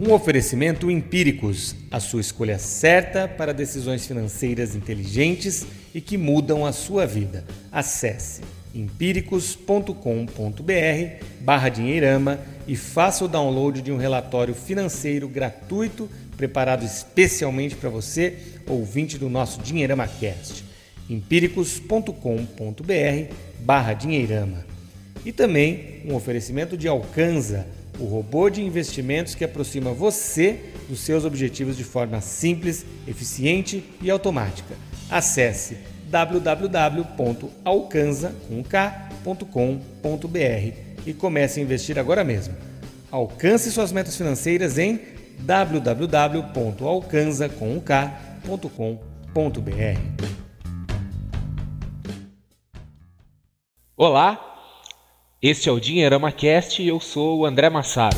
Um oferecimento Empíricos, a sua escolha certa para decisões financeiras inteligentes e que mudam a sua vida. Acesse empíricos.com.br barra dinheirama e faça o download de um relatório financeiro gratuito preparado especialmente para você, ouvinte do nosso Dinheirama Cast. empíricos.com.br barra dinheirama. E também um oferecimento de Alcanza, o robô de investimentos que aproxima você dos seus objetivos de forma simples, eficiente e automática. Acesse www.alcanza.com.br e comece a investir agora mesmo. Alcance suas metas financeiras em www.alcanza.com.br. Olá, este é o Dinheirama Cast e eu sou o André Massaro.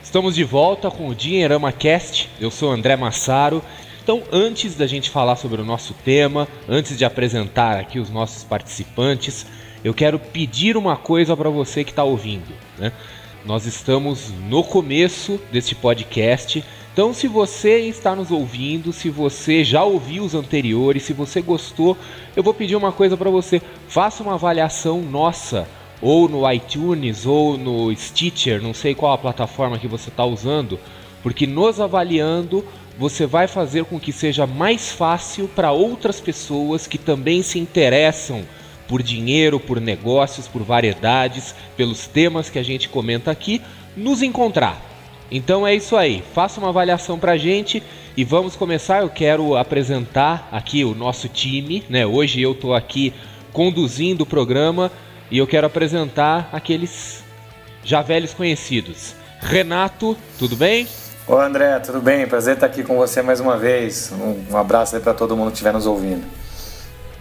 Estamos de volta com o Dinheirama Cast. Eu sou André Massaro. Então, antes da gente falar sobre o nosso tema, antes de apresentar aqui os nossos participantes, eu quero pedir uma coisa para você que está ouvindo. Né? Nós estamos no começo deste podcast. Então, se você está nos ouvindo, se você já ouviu os anteriores, se você gostou, eu vou pedir uma coisa para você. Faça uma avaliação nossa ou no iTunes ou no Stitcher, não sei qual a plataforma que você está usando, porque nos avaliando você vai fazer com que seja mais fácil para outras pessoas que também se interessam por dinheiro, por negócios, por variedades, pelos temas que a gente comenta aqui, nos encontrar. Então é isso aí, faça uma avaliação para a gente e vamos começar. Eu quero apresentar aqui o nosso time, né? Hoje eu estou aqui conduzindo o programa e eu quero apresentar aqueles já velhos conhecidos. Renato, tudo bem? Ô André, tudo bem? Prazer estar aqui com você mais uma vez. Um, um abraço aí para todo mundo que estiver nos ouvindo.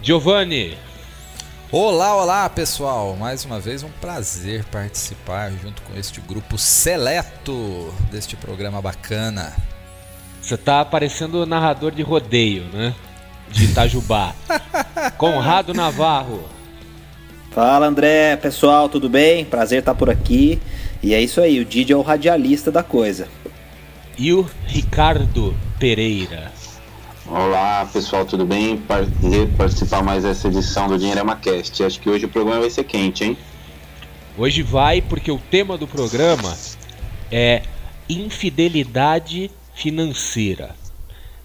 Giovanni. Olá, olá pessoal! Mais uma vez um prazer participar junto com este grupo seleto deste programa bacana. Você tá aparecendo narrador de rodeio, né? De Itajubá. Conrado Navarro. Fala André, pessoal, tudo bem? Prazer estar por aqui. E é isso aí, o Didi é o radialista da coisa. E o Ricardo Pereira. Olá pessoal, tudo bem? Prazer participar mais dessa edição do Dinheirama Cast. Acho que hoje o programa vai ser quente, hein? Hoje vai porque o tema do programa é infidelidade financeira.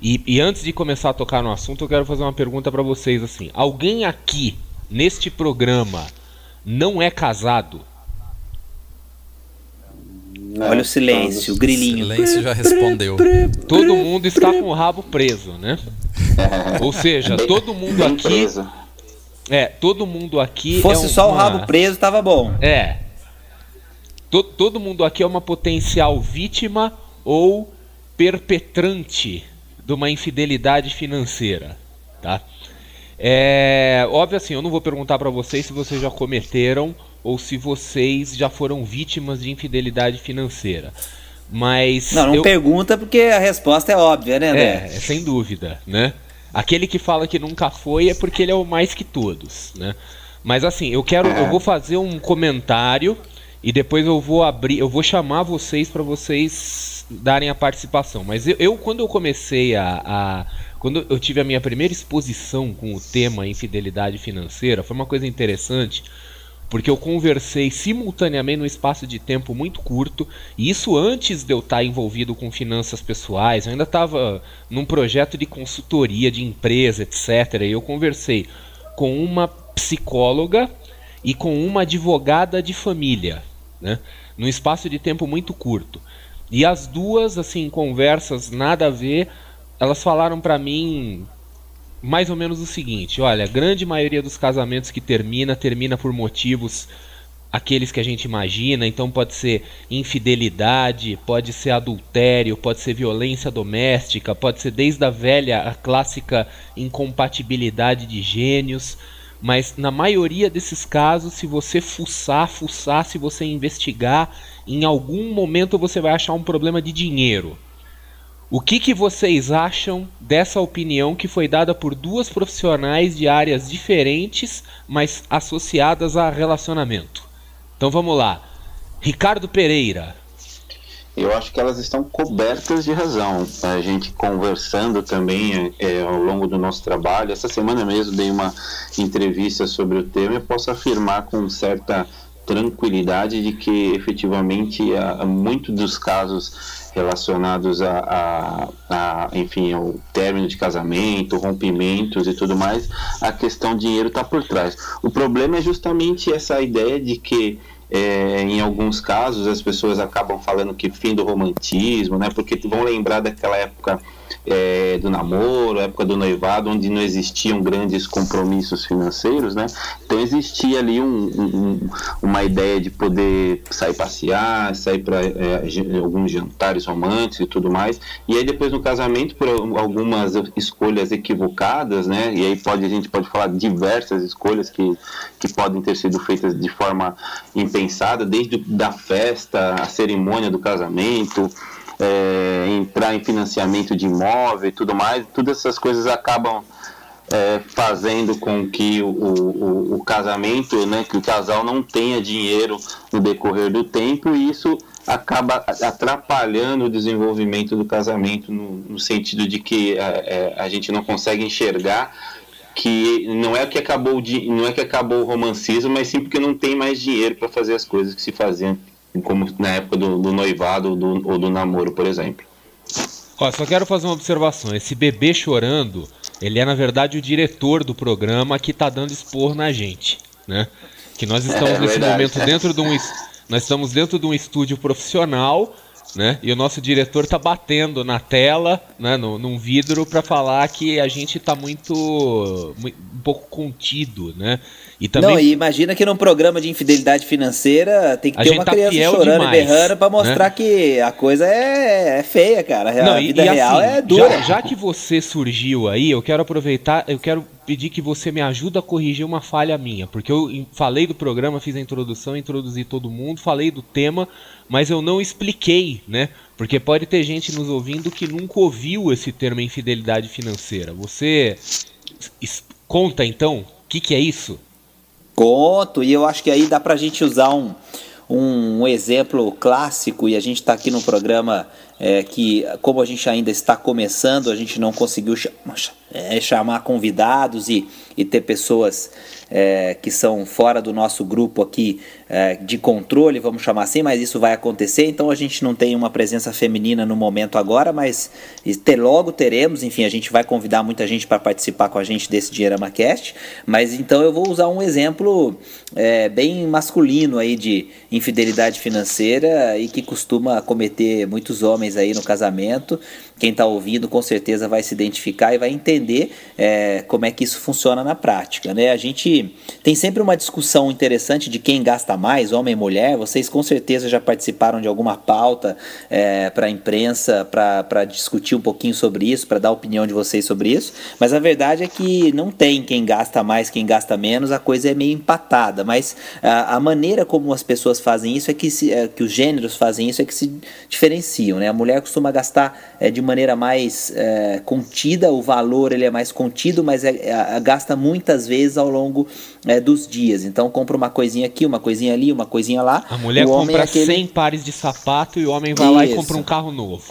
E, e antes de começar a tocar no assunto, eu quero fazer uma pergunta para vocês assim: alguém aqui neste programa não é casado? Não, Olha o silêncio, o grilinho. O silêncio já respondeu. Todo mundo está com o rabo preso, né? Ou seja, todo mundo aqui. É, todo mundo aqui. Fosse é só o rabo preso, tava bom. É. Todo, todo mundo aqui é uma potencial vítima ou perpetrante de uma infidelidade financeira, tá? É, óbvio assim, eu não vou perguntar para vocês se vocês já cometeram ou se vocês já foram vítimas de infidelidade financeira. Mas Não, não eu... pergunta porque a resposta é óbvia, né, André? É, é, sem dúvida, né? Aquele que fala que nunca foi é porque ele é o mais que todos, né? Mas assim, eu quero, eu vou fazer um comentário e depois eu vou abrir, eu vou chamar vocês para vocês darem a participação. Mas eu, eu quando eu comecei a, a quando eu tive a minha primeira exposição com o tema infidelidade financeira, foi uma coisa interessante, porque eu conversei simultaneamente num espaço de tempo muito curto, e isso antes de eu estar envolvido com finanças pessoais, eu ainda estava num projeto de consultoria de empresa, etc. E eu conversei com uma psicóloga e com uma advogada de família, né? num espaço de tempo muito curto. E as duas, assim, conversas nada a ver, elas falaram para mim mais ou menos o seguinte: olha, a grande maioria dos casamentos que termina, termina por motivos aqueles que a gente imagina, então pode ser infidelidade, pode ser adultério, pode ser violência doméstica, pode ser desde a velha, a clássica incompatibilidade de gênios. Mas na maioria desses casos, se você fuçar, fuçar, se você investigar, em algum momento você vai achar um problema de dinheiro O que, que vocês acham dessa opinião que foi dada por duas profissionais de áreas diferentes, mas associadas a relacionamento? Então vamos lá. Ricardo Pereira. Eu acho que elas estão cobertas de razão. A gente conversando também é, ao longo do nosso trabalho. Essa semana mesmo dei uma entrevista sobre o tema e posso afirmar com certa tranquilidade de que efetivamente muito dos casos relacionados a, a, a, enfim ao término de casamento, rompimentos e tudo mais, a questão dinheiro está por trás. O problema é justamente essa ideia de que é, em alguns casos as pessoas acabam falando que fim do romantismo, né? Porque vão lembrar daquela época é, do namoro, época do noivado, onde não existiam grandes compromissos financeiros, né? Então existia ali um, um, uma ideia de poder sair passear, sair para é, alguns jantares românticos e tudo mais. E aí depois no casamento, por algumas escolhas equivocadas, né? E aí pode a gente pode falar diversas escolhas que, que podem ter sido feitas de forma impensada, desde da festa, a cerimônia do casamento é, entrar em financiamento de imóvel e tudo mais, todas essas coisas acabam é, fazendo com que o, o, o, casamento, né, que o casal não tenha dinheiro no decorrer do tempo e isso acaba atrapalhando o desenvolvimento do casamento no, no sentido de que é, é a gente não consegue enxergar que não é que acabou não é que acabou o romancismo, mas sim porque não tem mais dinheiro para fazer as coisas que se faziam como na época do, do noivado do, ou do namoro, por exemplo. Ó, só quero fazer uma observação. Esse bebê chorando, ele é na verdade o diretor do programa que está dando expor na gente, né? Que nós estamos é, nesse verdade. momento dentro de um nós estamos dentro de um estúdio profissional né? E o nosso diretor tá batendo na tela, né, no, num vidro para falar que a gente tá muito, muito, um pouco contido, né? E também Não, e imagina que num programa de infidelidade financeira tem que ter uma tá criança chorando demais, e berrando para mostrar né? que a coisa é, é feia, cara. A Não, vida e, e real assim, é dura. Já, já que você surgiu aí, eu quero aproveitar, eu quero pedir que você me ajude a corrigir uma falha minha, porque eu falei do programa, fiz a introdução, introduzi todo mundo, falei do tema, mas eu não expliquei, né? Porque pode ter gente nos ouvindo que nunca ouviu esse termo infidelidade financeira. Você conta então o que, que é isso? Conto, e eu acho que aí dá pra gente usar um, um, um exemplo clássico, e a gente está aqui no programa é, que, como a gente ainda está começando, a gente não conseguiu é, chamar convidados e, e ter pessoas é, que são fora do nosso grupo aqui é, de controle, vamos chamar assim, mas isso vai acontecer. Então a gente não tem uma presença feminina no momento agora, mas ter, logo teremos. Enfim, a gente vai convidar muita gente para participar com a gente desse Dinheirama Cast. Mas então eu vou usar um exemplo é, bem masculino aí de infidelidade financeira e que costuma cometer muitos homens aí no casamento. Quem está ouvindo com certeza vai se identificar e vai entender é, como é que isso funciona na prática. Né? A gente tem sempre uma discussão interessante de quem gasta mais, homem e mulher. Vocês com certeza já participaram de alguma pauta é, para a imprensa para discutir um pouquinho sobre isso, para dar a opinião de vocês sobre isso. Mas a verdade é que não tem quem gasta mais, quem gasta menos, a coisa é meio empatada. Mas a, a maneira como as pessoas fazem isso é que, se, é, que os gêneros fazem isso é que se diferenciam. Né? A mulher costuma gastar é, de maneira mais é, contida, o valor ele é mais contido, mas é, é, gasta muitas vezes ao longo é, dos dias. Então compra uma coisinha aqui, uma coisinha ali, uma coisinha lá. A mulher compra é aquele... 100 pares de sapato e o homem vai Isso. lá e compra um carro novo.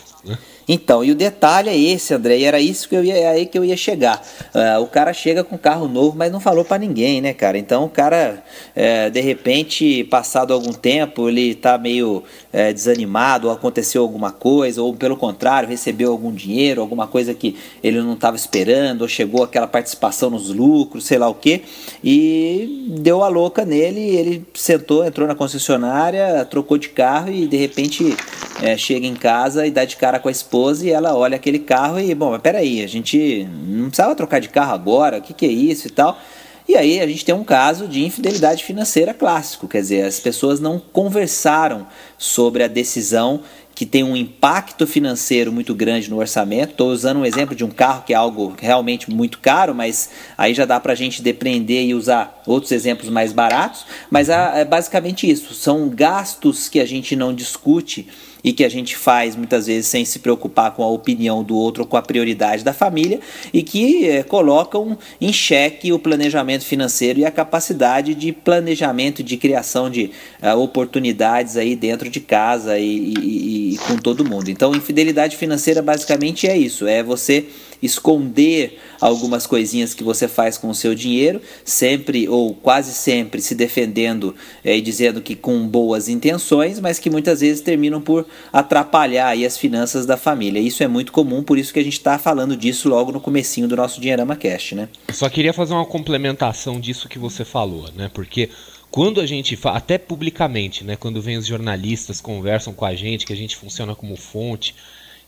Então, e o detalhe é esse, André, e era isso que eu ia, é aí que eu ia chegar. Uh, o cara chega com carro novo, mas não falou para ninguém, né, cara? Então o cara, é, de repente, passado algum tempo, ele tá meio é, desanimado, ou aconteceu alguma coisa, ou pelo contrário, recebeu algum dinheiro, alguma coisa que ele não estava esperando, ou chegou aquela participação nos lucros, sei lá o que, e deu a louca nele, ele sentou, entrou na concessionária, trocou de carro e de repente é, chega em casa e dá de cara com a esposa esposa e ela olha aquele carro e, bom, mas peraí, a gente não precisava trocar de carro agora, o que, que é isso e tal. E aí a gente tem um caso de infidelidade financeira clássico, quer dizer, as pessoas não conversaram sobre a decisão que tem um impacto financeiro muito grande no orçamento. Estou usando um exemplo de um carro que é algo realmente muito caro, mas aí já dá para a gente depreender e usar outros exemplos mais baratos. Mas é basicamente isso: são gastos que a gente não discute e que a gente faz muitas vezes sem se preocupar com a opinião do outro ou com a prioridade da família e que é, colocam em xeque o planejamento financeiro e a capacidade de planejamento, de criação de uh, oportunidades aí dentro de casa e, e, e com todo mundo. Então, infidelidade financeira basicamente é isso: é você esconder algumas coisinhas que você faz com o seu dinheiro, sempre ou quase sempre se defendendo é, e dizendo que com boas intenções, mas que muitas vezes terminam por atrapalhar aí as finanças da família. Isso é muito comum, por isso que a gente está falando disso logo no comecinho do nosso Dinheirama Cast, né? Só queria fazer uma complementação disso que você falou, né? Porque quando a gente fala, até publicamente, né, quando vem os jornalistas conversam com a gente, que a gente funciona como fonte,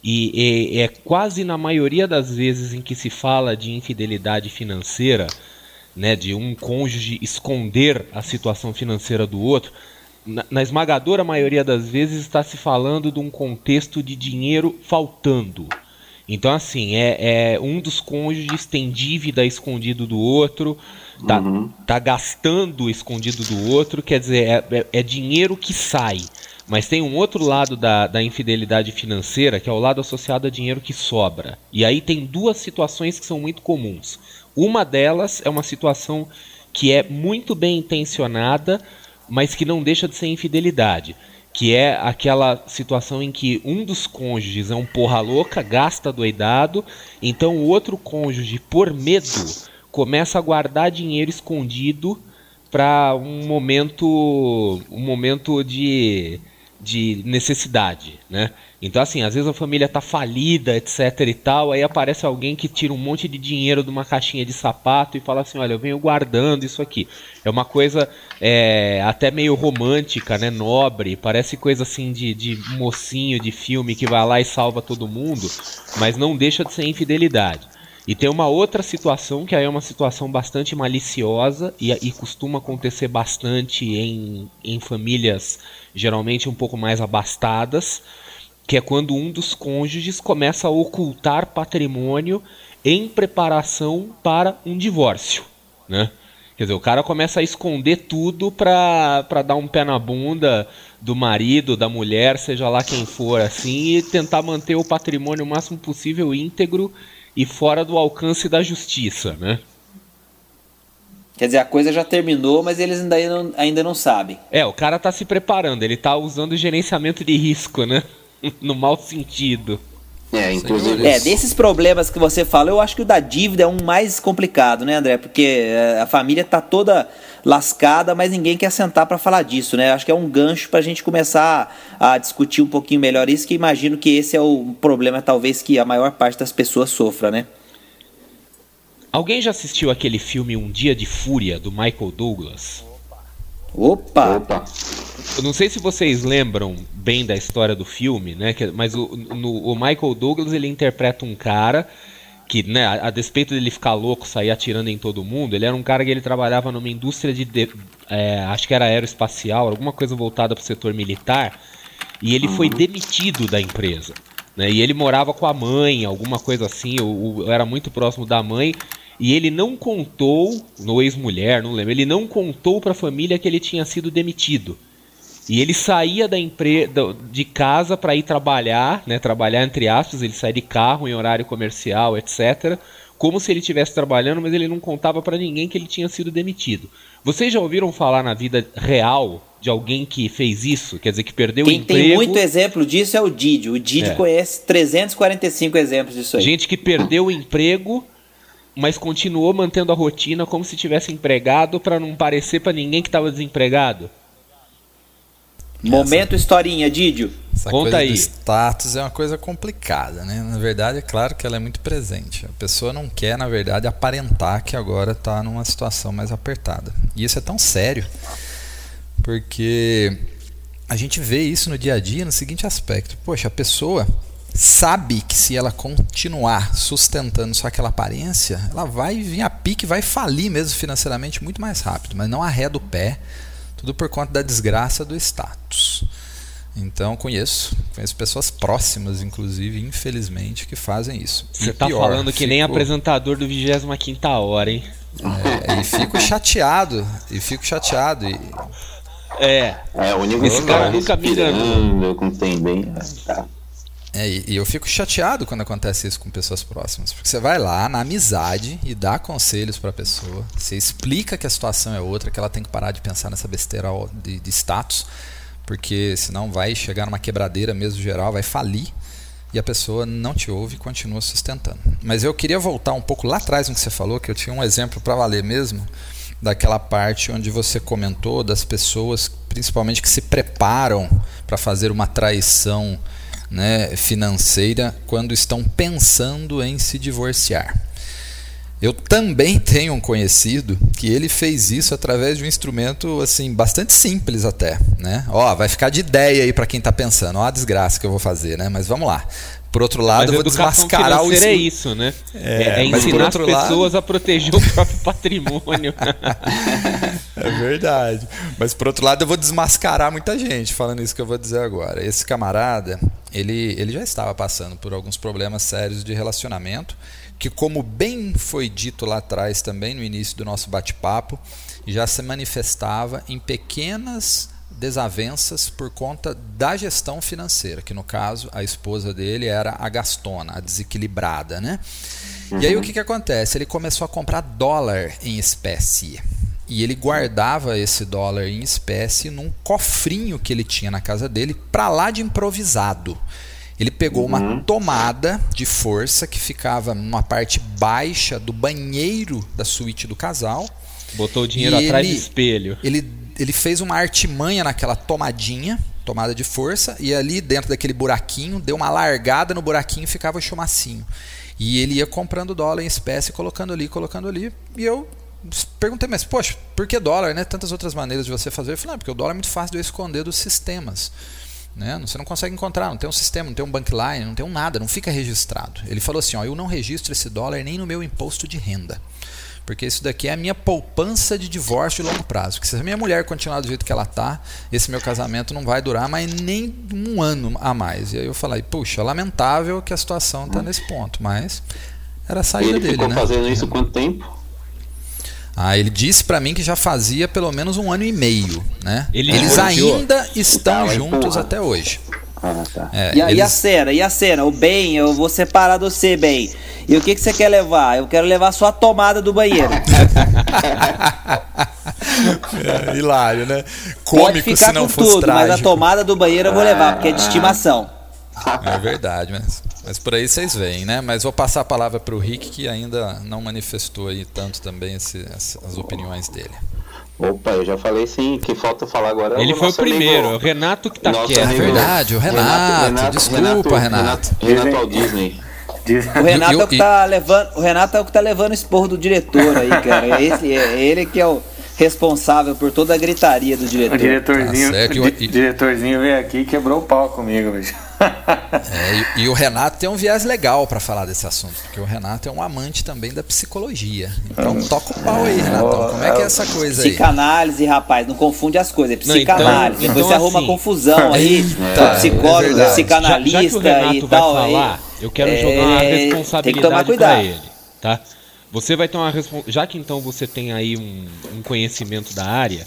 e, e é quase na maioria das vezes em que se fala de infidelidade financeira, né, de um cônjuge esconder a situação financeira do outro, na, na, esmagadora maioria das vezes está se falando de um contexto de dinheiro faltando. Então, assim, é, é um dos cônjuges tem dívida escondido do outro, tá, uhum. tá gastando escondido do outro, quer dizer, é, é, é dinheiro que sai. Mas tem um outro lado da, da infidelidade financeira, que é o lado associado a dinheiro que sobra. E aí tem duas situações que são muito comuns. Uma delas é uma situação que é muito bem intencionada, mas que não deixa de ser infidelidade. Que é aquela situação em que um dos cônjuges é um porra louca, gasta doidado, então o outro cônjuge, por medo, começa a guardar dinheiro escondido para um momento um momento de de necessidade, né? Então assim, às vezes a família tá falida, etc e tal, aí aparece alguém que tira um monte de dinheiro de uma caixinha de sapato e fala assim, olha, eu venho guardando isso aqui. É uma coisa é, até meio romântica, né? Nobre, parece coisa assim de, de mocinho de filme que vai lá e salva todo mundo, mas não deixa de ser infidelidade. E tem uma outra situação que aí é uma situação bastante maliciosa e, e costuma acontecer bastante em, em famílias geralmente um pouco mais abastadas, que é quando um dos cônjuges começa a ocultar patrimônio em preparação para um divórcio, né? Quer dizer, o cara começa a esconder tudo para dar um pé na bunda do marido, da mulher, seja lá quem for, assim, e tentar manter o patrimônio o máximo possível íntegro e fora do alcance da justiça, né? Quer dizer, a coisa já terminou, mas eles ainda não, ainda não sabem. É, o cara tá se preparando, ele tá usando gerenciamento de risco, né? no mau sentido. É, inclusive. É, desses problemas que você fala, eu acho que o da dívida é um mais complicado, né, André? Porque é, a família tá toda lascada, mas ninguém quer sentar para falar disso, né? Acho que é um gancho para a gente começar a discutir um pouquinho melhor isso, que imagino que esse é o problema, talvez, que a maior parte das pessoas sofra, né? Alguém já assistiu aquele filme Um Dia de Fúria, do Michael Douglas? Opa! Opa! Eu não sei se vocês lembram bem da história do filme, né? Mas o, no, o Michael Douglas ele interpreta um cara que, né, a, a, despeito dele ficar louco, sair atirando em todo mundo, ele era um cara que ele trabalhava numa indústria de, de é, acho que era aeroespacial, alguma coisa voltada para o setor militar, e ele foi demitido da empresa. Né, e ele morava com a mãe, alguma coisa assim, ou, ou era muito próximo da mãe, e ele não contou, no ex-mulher, não lembro, ele não contou para a família que ele tinha sido demitido. E ele saía da empresa de casa para ir trabalhar, né, trabalhar entre aspas, ele saía de carro em horário comercial, etc, como se ele estivesse trabalhando, mas ele não contava para ninguém que ele tinha sido demitido. Vocês já ouviram falar na vida real de alguém que fez isso? Quer dizer, que perdeu Quem o emprego? Quem tem muito exemplo disso é o Didi. O Didi é. conhece 345 exemplos disso aí. Gente que perdeu o emprego, mas continuou mantendo a rotina como se tivesse empregado para não parecer para ninguém que estava desempregado. Momento historinha, Didio. Essa Conta coisa aí. do status é uma coisa complicada, né? Na verdade, é claro que ela é muito presente. A pessoa não quer, na verdade, aparentar que agora está numa situação mais apertada. E isso é tão sério, porque a gente vê isso no dia a dia no seguinte aspecto: poxa, a pessoa sabe que se ela continuar sustentando só aquela aparência, ela vai vir a pique, vai falir mesmo financeiramente muito mais rápido, mas não arreda o pé tudo por conta da desgraça do status. Então conheço, conheço pessoas próximas, inclusive, infelizmente, que fazem isso. Você tá pior, falando que fico... nem apresentador do 25 hora, hein? É, e fico chateado, e fico chateado. E É. É, o único Esse cara nunca me enganou. com tem bem. Tá. É, e eu fico chateado quando acontece isso com pessoas próximas. Porque você vai lá na amizade e dá conselhos pra pessoa. Você explica que a situação é outra, que ela tem que parar de pensar nessa besteira de, de status. Porque senão vai chegar numa quebradeira mesmo geral, vai falir. E a pessoa não te ouve e continua sustentando. Mas eu queria voltar um pouco lá atrás no que você falou, que eu tinha um exemplo para valer mesmo, daquela parte onde você comentou das pessoas, principalmente que se preparam para fazer uma traição né, financeira quando estão pensando em se divorciar. Eu também tenho um conhecido que ele fez isso através de um instrumento assim bastante simples até, né? Ó, vai ficar de ideia aí para quem está pensando, ó a desgraça que eu vou fazer, né? Mas vamos lá. Por outro lado, Mas eu vou desmascarar o é isso, né? É, é por ensinar as outro lado- pessoas a proteger o próprio patrimônio. É verdade. Mas por outro lado, eu vou desmascarar muita gente falando isso que eu vou dizer agora. Esse camarada, ele, ele já estava passando por alguns problemas sérios de relacionamento, que como bem foi dito lá atrás também no início do nosso bate-papo, já se manifestava em pequenas desavenças por conta da gestão financeira, que no caso a esposa dele era a gastona, a desequilibrada, né? E aí o que, que acontece? Ele começou a comprar dólar em espécie. E ele guardava esse dólar em espécie num cofrinho que ele tinha na casa dele, pra lá de improvisado. Ele pegou uma tomada de força que ficava numa parte baixa do banheiro da suíte do casal. Botou o dinheiro atrás do ele- espelho. Ele, ele fez uma artimanha naquela tomadinha, tomada de força, e ali dentro daquele buraquinho, deu uma largada no buraquinho e ficava o chumacinho. E ele ia comprando dólar em espécie, colocando ali, colocando ali. E eu perguntei, mas poxa, por que dólar, né? Tantas outras maneiras de você fazer. Ele falou, não, porque o dólar é muito fácil de eu esconder dos sistemas. Né? Você não consegue encontrar, não tem um sistema, não tem um bankline, não tem um nada, não fica registrado. Ele falou assim, ó, eu não registro esse dólar nem no meu imposto de renda. Porque isso daqui é a minha poupança de divórcio de longo prazo. Porque se a minha mulher continuar do jeito que ela tá, esse meu casamento não vai durar mais nem um ano a mais. E aí eu falei, puxa, lamentável que a situação está nesse ponto, mas era a E saída ele dele, ficou né? fazendo isso quanto tempo? Ah, ele disse pra mim que já fazia pelo menos um ano e meio, né? Ele Eles ainda estão Tá, juntos porra. até hoje. Ah, tá. É, E a, e a eles- cena, e a cena? O bem, eu vou separar do você, bem. E o que, que você quer levar? Eu quero levar só a tomada do banheiro. É, hilário, né? Pode Cômico se ficar não com fosse tudo, mas a trágico. tomada do banheiro eu vou levar, porque é de estimação. É verdade, mas, mas por aí vocês veem, né? Mas vou passar a palavra para o Rick, que ainda não manifestou aí tanto também esse- as, as opiniões dele. Opa, eu já falei sim, que falta falar agora. é Ele foi o primeiro, amigo- o Renato que tá quieto. amigo- verdade, o Renato, desculpa, Renato. Renato, Renato Walt Disney. O Renato Eu- é o que tá levando, o Renato é o que tá levando o esporro do diretor aí, cara. Esse, é ele que é o responsável por toda a gritaria do O diretor. diretorzinho, Tá certo, o e- di- diretorzinho veio aqui e quebrou o pau comigo, bicho. É, e, e o Renato tem um viés legal para falar desse assunto, porque o Renato é um amante também da psicologia. Então toca o pau aí, Renatão. Como é que é essa coisa aí? Psicanálise, rapaz, não confunde as coisas. É Não, então- psicanálise. Depois então, você arruma assim- confusão aí. Eita, psicólogo, é verdade. Já, já que psicanalista o Renato e vai tal. falar, aí, eu quero é, jogar uma responsabilidade pra cuidado. ele, tá? Você vai ter uma respon- já que então você tem aí um, um conhecimento da área,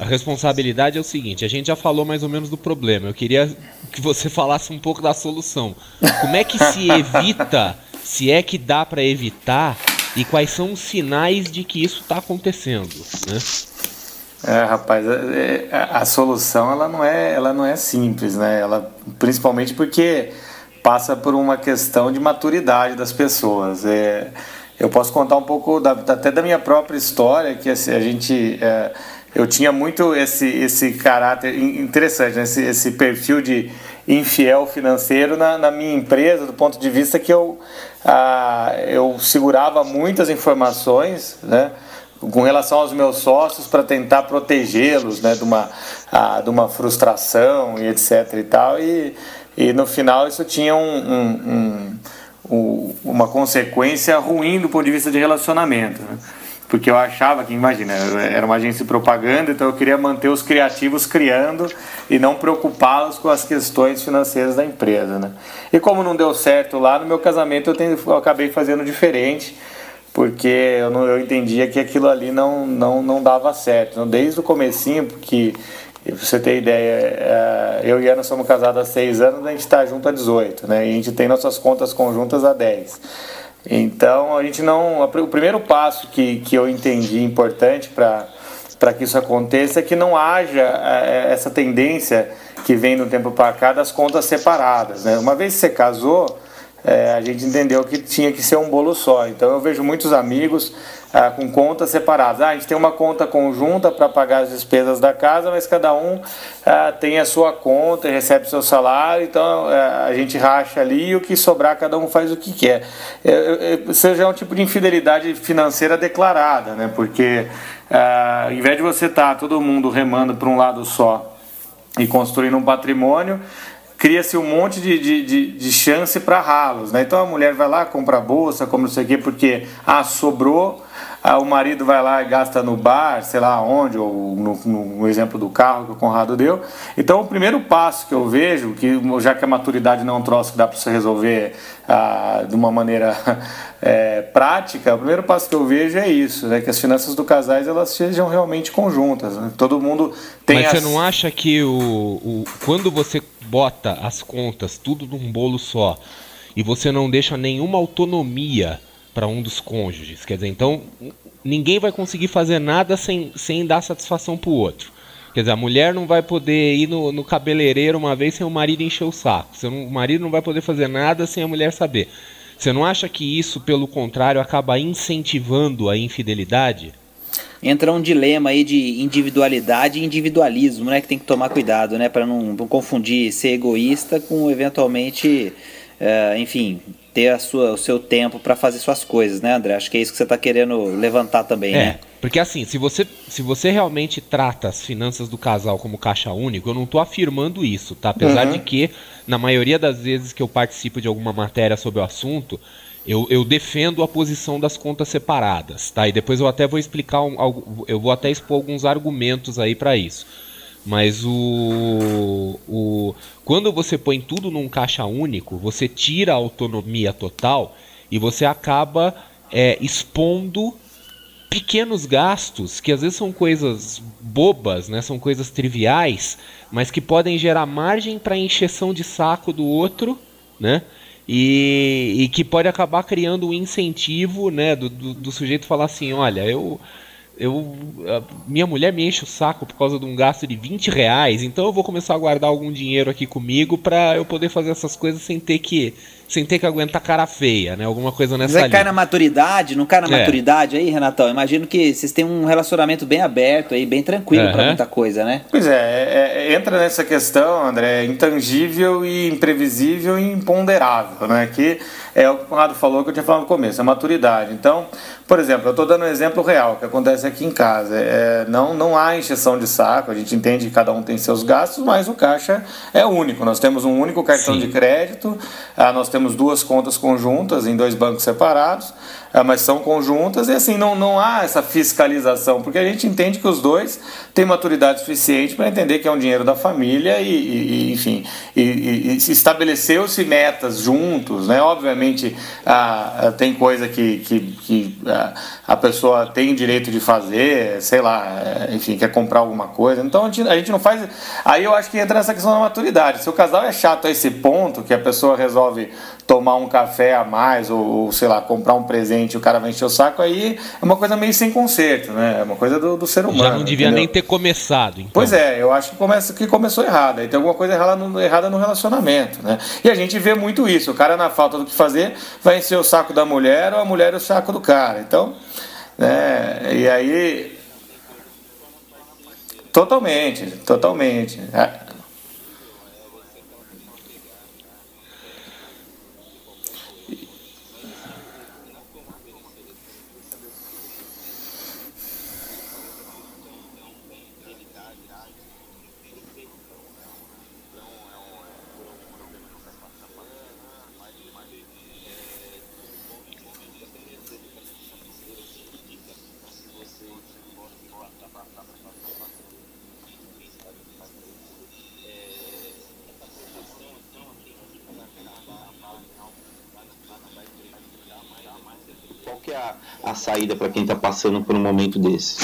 a responsabilidade é o seguinte, a gente já falou mais ou menos do problema. Eu queria que você falasse um pouco da solução. Como é que se evita, se é que dá pra evitar e quais são os sinais de que isso tá acontecendo, né? É, rapaz, é, é, a, a solução ela não é, ela não é simples, né? Ela, principalmente porque passa por uma questão de maturidade das pessoas. É, eu posso contar um pouco da- até da minha própria história, que assim, a gente, é, eu tinha muito esse, esse caráter in- interessante, né? esse, esse perfil de infiel financeiro na, na minha empresa, do ponto de vista que eu, ah, eu segurava muitas informações, né? com relação aos meus sócios para tentar protegê-los né, de, uma, ah, de uma frustração e etc e tal e, e no final isso tinha um, um- um- um- uma consequência ruim do ponto de vista de relacionamento né? Porque eu achava que imagina era uma agência de propaganda então eu queria manter os criativos criando e não preocupá-los com as questões financeiras da empresa né? e como não deu certo lá no meu casamento eu, tenho- eu acabei fazendo diferente porque eu, não, eu entendia que aquilo ali não, não, não dava certo. Então, desde o comecinho que, E pra você ter ideia, é, eu e Ana somos casados há seis anos, a gente está junto há 18, né? E a gente tem nossas contas conjuntas há 10. Então a gente não. O primeiro passo que, que eu entendi importante para que isso aconteça é que não haja é, essa tendência que vem do tempo para cá das contas separadas. Né? Uma vez que você casou, é, a gente entendeu que tinha que ser um bolo só. Então eu vejo muitos amigos ah, com contas separadas. Ah, a gente tem uma conta conjunta para pagar as despesas da casa, mas cada um ah, tem a sua conta e recebe seu salário, então ah, a gente racha ali e o que sobrar cada um faz o que quer. Isso já é um tipo de infidelidade financeira declarada, né? porque ah, invés de você estar tá, todo mundo remando para um lado só e construindo um patrimônio, cria-se um monte de, de, de, de chance para ralos. Né? Então a mulher vai lá, compra a bolsa, como não sei o quê, porque ah, sobrou, ah, o marido vai lá e gasta no bar, sei lá onde, ou no, no, exemplo do carro que o Conrado deu. Então o primeiro passo que eu vejo, que já que a maturidade não é um troço que dá para você resolver ah, de uma maneira é, prática, o primeiro passo que eu vejo é isso, né? que as finanças do casais elas sejam realmente conjuntas. Né? Todo mundo tem Mas as... você não acha que o, o, quando você bota as contas tudo num bolo só e você não deixa nenhuma autonomia para um dos cônjuges, quer dizer, então ninguém vai conseguir fazer nada sem, sem dar satisfação para o outro. Quer dizer, a mulher não vai poder ir no, no cabeleireiro uma vez sem o marido encher o saco. O marido não vai poder fazer nada sem a mulher saber. Você não acha que isso, pelo contrário, acaba incentivando a infidelidade? entra um dilema aí de individualidade e individualismo, né? Que tem que tomar cuidado, né? Para não, não, confundir ser egoísta com eventualmente, uh, enfim, ter a sua, o seu tempo para fazer suas coisas, né, André? Acho que é isso que você está querendo levantar também, é, né? Porque assim, se você, se você realmente trata as finanças do casal como caixa único, eu não estou afirmando isso, tá? Apesar uhum. de que, na maioria das vezes que eu participo de alguma matéria sobre o assunto, eu, eu, defendo a posição das contas separadas, tá? E depois eu até vou explicar, um, eu vou até expor alguns argumentos aí para isso. Mas o, o quando você põe tudo num caixa único, você tira a autonomia total e você acaba é, expondo pequenos gastos que às vezes são coisas bobas, né? São coisas triviais, mas que podem gerar margem para encheção de saco do outro, né? E, e, que pode acabar criando um incentivo, né, do, do, do sujeito falar assim, olha, eu eu minha mulher me enche o saco por causa de um gasto de 20 reais, então eu vou começar a guardar algum dinheiro aqui comigo para eu poder fazer essas coisas sem ter que sem ter que aguentar cara feia, né? Alguma coisa nessa Vai cair na maturidade, não cai na é. maturidade aí, Renatão? Imagino que vocês têm um relacionamento bem aberto aí, bem tranquilo uhum. para muita coisa, né? Pois é, é, é, entra nessa questão, André, intangível e imprevisível e imponderável, né? Que é o que o Conrado falou que eu tinha falado no começo, a maturidade. Então, por exemplo, eu estou dando um exemplo real que acontece aqui em casa. É, não, não há encheção de saco, a gente entende que cada um tem seus gastos, mas o caixa é único. Nós temos um único cartão Sim. de crédito, ah, nós temos duas contas conjuntas em dois bancos separados, ah, mas são conjuntas e assim não, não há essa fiscalização, porque a gente entende que os dois têm maturidade suficiente para entender que é um dinheiro da família e, e enfim, e, e, e estabeleceu-se metas juntos, né? Obviamente ah, ah, tem coisa que, que, que a pessoa tem direito de fazer, sei lá, eh, enfim, quer comprar alguma coisa. Então a gente, a gente não faz. Aí eu acho que entra nessa questão da maturidade. Se o casal é chato a esse ponto, que a pessoa resolve tomar um café a mais ou, ou, sei lá, comprar um presente e o cara vai encher o saco, aí é uma coisa meio sem conserto, né? É uma coisa do, do ser humano. Já não devia entendeu? nem ter começado. Então. Pois é, eu acho que, começa, que começou errado. Aí tem alguma coisa errada no, errada no relacionamento, né? E a gente vê muito isso. O cara, na falta do que fazer, vai encher o saco da mulher ou a mulher o saco do cara. Então, né? E aí. Totalmente, totalmente. A saída para quem está passando por um momento desse?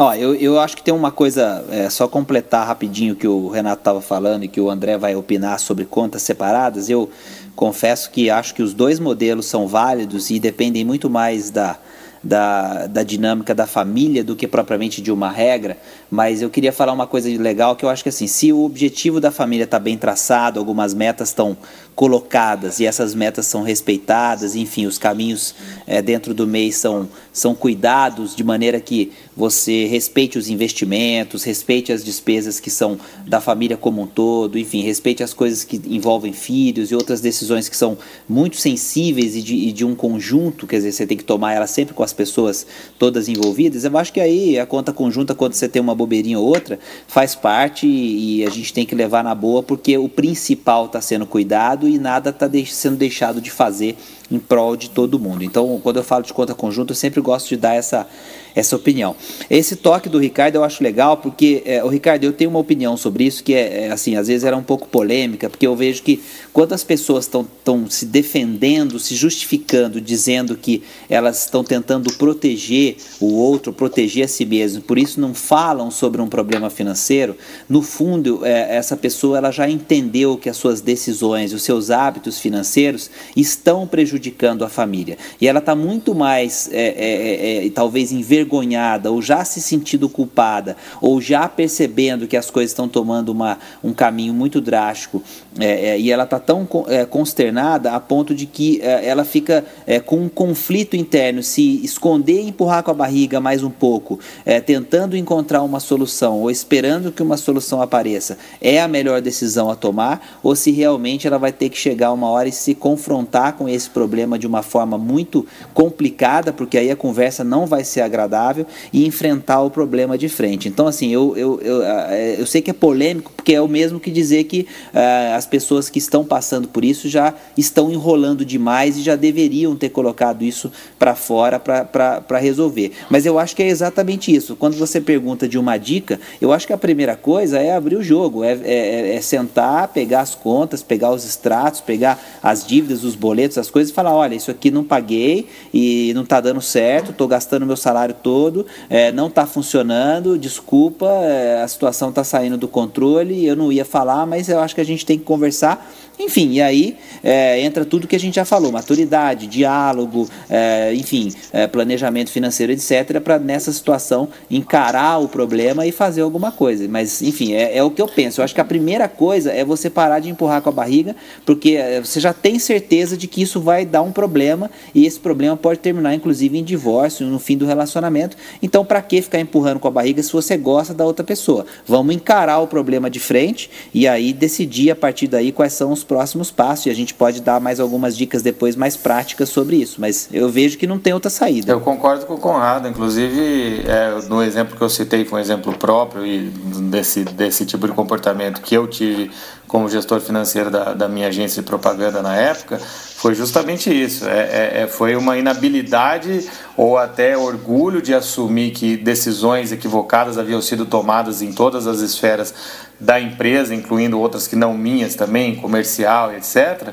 Ó, eu, eu acho que tem uma coisa, é, só completar rapidinho que o Renato estava falando e que o André vai opinar sobre contas separadas. Eu confesso que acho que os dois modelos são válidos e dependem muito mais da, da, da dinâmica da família do que propriamente de uma regra, mas eu queria falar uma coisa legal que eu acho que assim, se o objetivo da família está bem traçado, algumas metas estão colocadas e essas metas são respeitadas, enfim, os caminhos é, dentro do mês são, são cuidados de maneira que você respeite os investimentos, respeite as despesas que são da família como um todo, enfim, respeite as coisas que envolvem filhos e outras decisões que são muito sensíveis e de, e de um conjunto, quer dizer, você tem que tomar ela sempre com as pessoas todas envolvidas. Eu acho que aí a conta conjunta, quando você tem uma bobeirinha ou outra, faz parte e, e a gente tem que levar na boa porque o principal está sendo cuidado e nada está sendo deixado de fazer em prol de todo mundo. Então, quando eu falo de conta conjunta, eu sempre gosto de dar essa, essa opinião. Esse toque do Ricardo eu acho legal, porque é, o Ricardo, eu tenho uma opinião sobre isso que é, é, assim, às vezes era um pouco polêmica, porque eu vejo que quantas pessoas estão se defendendo, se justificando, dizendo que elas estão tentando proteger o outro, proteger a si mesmo, por isso não falam sobre um problema financeiro, no fundo, é, essa pessoa ela já entendeu que as suas decisões, os seus hábitos financeiros estão prejudicando a família. E ela está muito mais, é, é, é talvez, envergonhada ou já se sentindo culpada, ou já percebendo que as coisas estão tomando uma, um caminho muito drástico, é, é, e ela está tão é, consternada a ponto de que é, ela fica é, com um conflito interno, se esconder e empurrar com a barriga mais um pouco, é, tentando encontrar uma solução, ou esperando que uma solução apareça, é a melhor decisão a tomar, ou se realmente ela vai ter que chegar uma hora e se confrontar com esse problema de uma forma muito complicada, porque aí a conversa não vai ser agradável e enfrentar o problema de frente. Então, assim, eu, eu, eu, é, eu sei que é polêmico, porque é o mesmo que dizer que uh, as pessoas que estão passando por isso já estão enrolando demais e já deveriam ter colocado isso para fora para resolver. Mas eu acho que é exatamente isso. Quando você pergunta de uma dica, eu acho que a primeira coisa é abrir o jogo, é, é, é sentar, pegar as contas, pegar os extratos, pegar as dívidas, os boletos, as coisas e falar: olha, isso aqui não paguei e não está dando certo, estou gastando meu salário todo, é, não está funcionando, desculpa, é, a situação está saindo do controle, eu não ia falar, mas eu acho que a gente tem que conversar enfim, e aí é, entra tudo que a gente já falou: maturidade, diálogo, é, enfim, é, planejamento financeiro, etc., para nessa situação encarar o problema e fazer alguma coisa. Mas, enfim, é, é, o que eu penso. Eu acho que a primeira coisa é você parar de empurrar com a barriga, porque é, você já tem certeza de que isso vai dar um problema e esse problema pode terminar, inclusive, em divórcio, no fim do relacionamento. Então, para que ficar empurrando com a barriga se você gosta da outra pessoa? Vamos encarar o problema de frente e aí decidir a partir daí quais são os próximos passos e a gente pode dar mais algumas dicas depois mais práticas sobre isso, mas eu vejo que não tem outra saída. Eu concordo com o Conrado, inclusive é, no exemplo que eu citei foi um exemplo próprio e desse, desse tipo de comportamento que eu tive como gestor financeiro da, da minha agência de propaganda na época, foi justamente isso. É, é, é, foi uma inabilidade ou até orgulho de assumir que decisões equivocadas haviam sido tomadas em todas as esferas da empresa, incluindo outras que não minhas também, comercial, etc.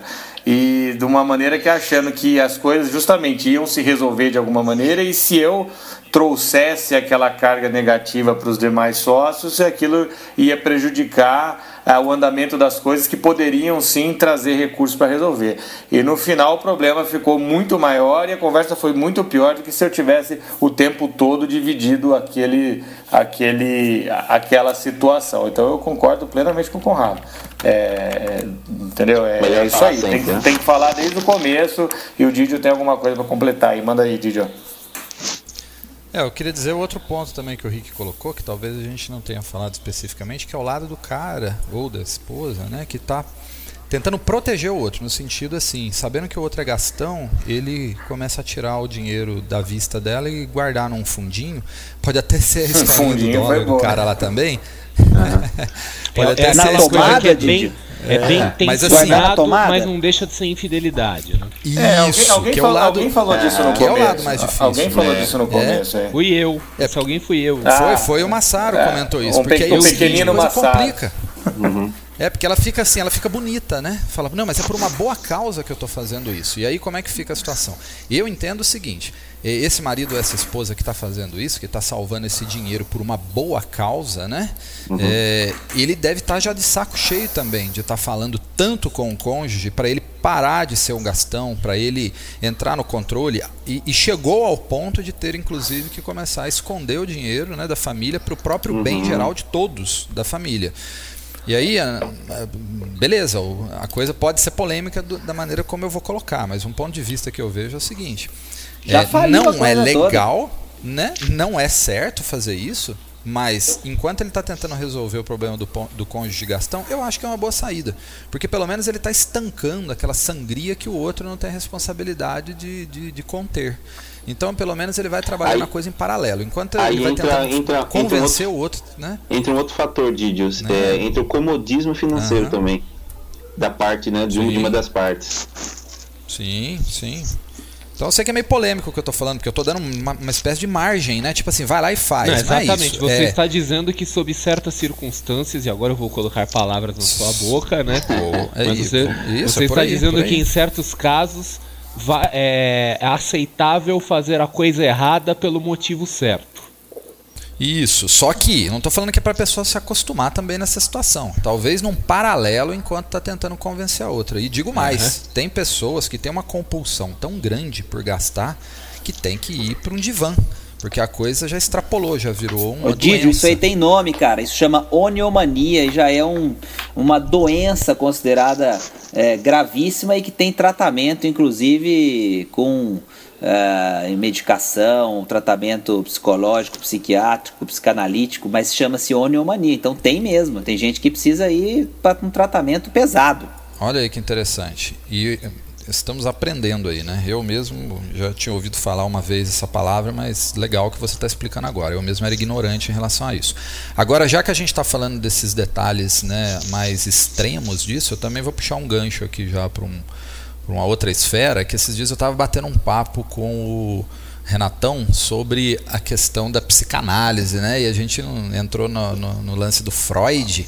E de uma maneira que achando que as coisas justamente iam se resolver de alguma maneira e se eu trouxesse aquela carga negativa para os demais sócios, aquilo ia prejudicar ah, o andamento das coisas que poderiam sim trazer recursos para resolver. E no final o problema ficou muito maior e a conversa foi muito pior do que se eu tivesse o tempo todo dividido aquele, aquele, aquela situação. Então eu concordo plenamente com o Conrado. É, entendeu? É, é isso aí. Sempre, tem, né? tem, que falar desde o começo e o Didio tem alguma coisa para completar aí. Manda aí, Didio. É, eu queria dizer outro ponto também que o Rick colocou, que talvez a gente não tenha falado especificamente, que é o lado do cara ou da esposa, né, que está tentando proteger o outro, no sentido assim, sabendo que o outro é gastão, ele começa a tirar o dinheiro da vista dela e guardar num fundinho, pode até ser a escolha do do cara lá também. Uhum. pode é, até é, ser a escolha que é bem é bem é, tem mas, assim, mas não deixa de ser infidelidade. Né? Isso, é, alguém, alguém, que é falou, lado, alguém falou disso no que começo. é o lado mais difícil. Alguém falou é. disso no começo. É. Fui eu. É, Se alguém fui eu. Ah, foi, foi o Massaro é. comentou isso. Um, porque pe, um pequenino Massaro. complica. Uhum. É, porque ela fica assim, ela fica bonita, né? Fala, não, mas é por uma boa causa que eu estou fazendo isso. E aí como é que fica a situação? Eu entendo o seguinte, esse marido, essa esposa que está fazendo isso, que está salvando esse dinheiro por uma boa causa, né? Uhum. É, ele deve estar tá já de saco cheio também, de estar tá falando tanto com o cônjuge para ele parar de ser um gastão, para ele entrar no controle. E, e, chegou ao ponto de ter, inclusive, que começar a esconder o dinheiro né, da família para o próprio uhum. bem geral de todos da família. E aí, beleza, a coisa pode ser polêmica da maneira como eu vou colocar, mas um ponto de vista que eu vejo é o seguinte: é, não é legal, toda. né? Não é certo fazer isso, mas enquanto ele está tentando resolver o problema do, do cônjuge Gastão, eu acho que é uma boa saída. Porque pelo menos ele está estancando aquela sangria que o outro não tem responsabilidade de, de, de conter. Então, pelo menos ele vai trabalhar aí, na coisa em paralelo. Enquanto ele vai entra, tentar entra, convencer entra outro, o outro, né? Entra um outro fator, Didios. Né? É, entra o comodismo financeiro uhum. também. Da parte, né? De, de uma das partes. Sim, sim. Então eu sei que é meio polêmico o que eu tô falando, porque eu tô dando uma, uma espécie de margem, né? Tipo assim, vai lá e faz. Não, exatamente. Não é Você é... está dizendo que sob certas circunstâncias, e agora eu vou colocar palavras na sua boca, né? Oh, é Mas isso, você, isso, você está aí, dizendo que em certos casos é, é aceitável fazer a coisa errada pelo motivo certo. Isso, só que não estou falando que é para a pessoa se acostumar também nessa situação. Talvez num paralelo enquanto está tentando convencer a outra. E digo mais, uhum. tem pessoas que têm uma compulsão tão grande por gastar que tem que ir para um divã. Porque a coisa já extrapolou, já virou uma Ô, Didio, isso aí tem nome, cara. Isso chama oniomania e já é um, uma doença considerada é, gravíssima e que tem tratamento, inclusive com uh, medicação, tratamento psicológico, psiquiátrico, psicanalítico, mas chama-se oniomania. Então tem mesmo, tem gente que precisa ir para um tratamento pesado. Olha aí que interessante. E estamos aprendendo aí, né? Eu mesmo já tinha ouvido falar uma vez essa palavra, mas legal que você está explicando agora. Eu mesmo era ignorante em relação a isso. Agora, já que a gente está falando desses detalhes né, mais extremos disso, eu também vou puxar um gancho aqui já para um uma outra esfera, que esses dias eu estava batendo um papo com o Renatão sobre a questão da psicanálise, né? E a gente entrou no, no, no lance do Freud.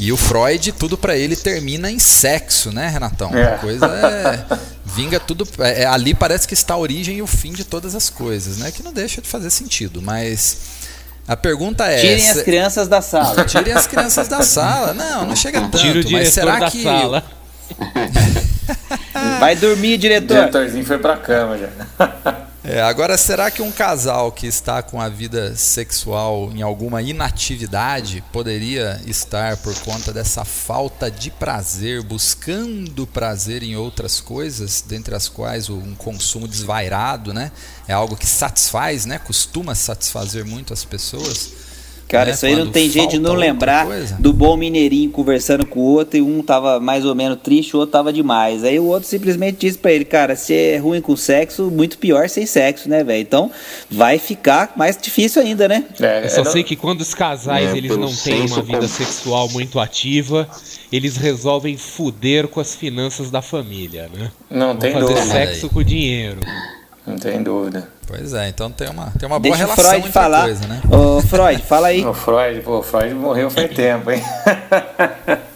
E o Freud, tudo para ele termina em sexo, né, Renatão? É. A coisa é. Vinga tudo. É, é, ali parece que está a origem e o fim de todas as coisas, né? Que não deixa de fazer sentido. Mas a pergunta é. Tirem as crianças da sala. Tirem as crianças da sala. Não, não chega tanto. Tira o mas será que. Sala. Vai dormir, diretor. O diretorzinho foi pra cama já. É, agora, será que um casal que está com a vida sexual em alguma inatividade poderia estar por conta dessa falta de prazer, buscando prazer em outras coisas, dentre as quais um consumo desvairado, né? É algo que satisfaz, né? Costuma satisfazer muito as pessoas. Cara, né? isso aí Quando não tem jeito de não lembrar do bom mineirinho conversando com o outro e um tava mais ou menos triste, o outro tava demais. Aí o outro simplesmente disse para ele, cara, se é ruim com sexo, muito pior sem sexo, né, velho? Então vai ficar mais difícil ainda, né? É, Eu só não... sei que quando os casais é, eles não têm uma vida como... sexual muito ativa, eles resolvem fuder com as finanças da família, né? Não Vão tem fazer dúvida. sexo com dinheiro. Não tem dúvida. Pois é, então tem uma, tem uma boa Deixa relação o Freud falar. coisa, né? Ô, Freud, fala aí. O Freud, pô, o Freud morreu faz tempo, hein?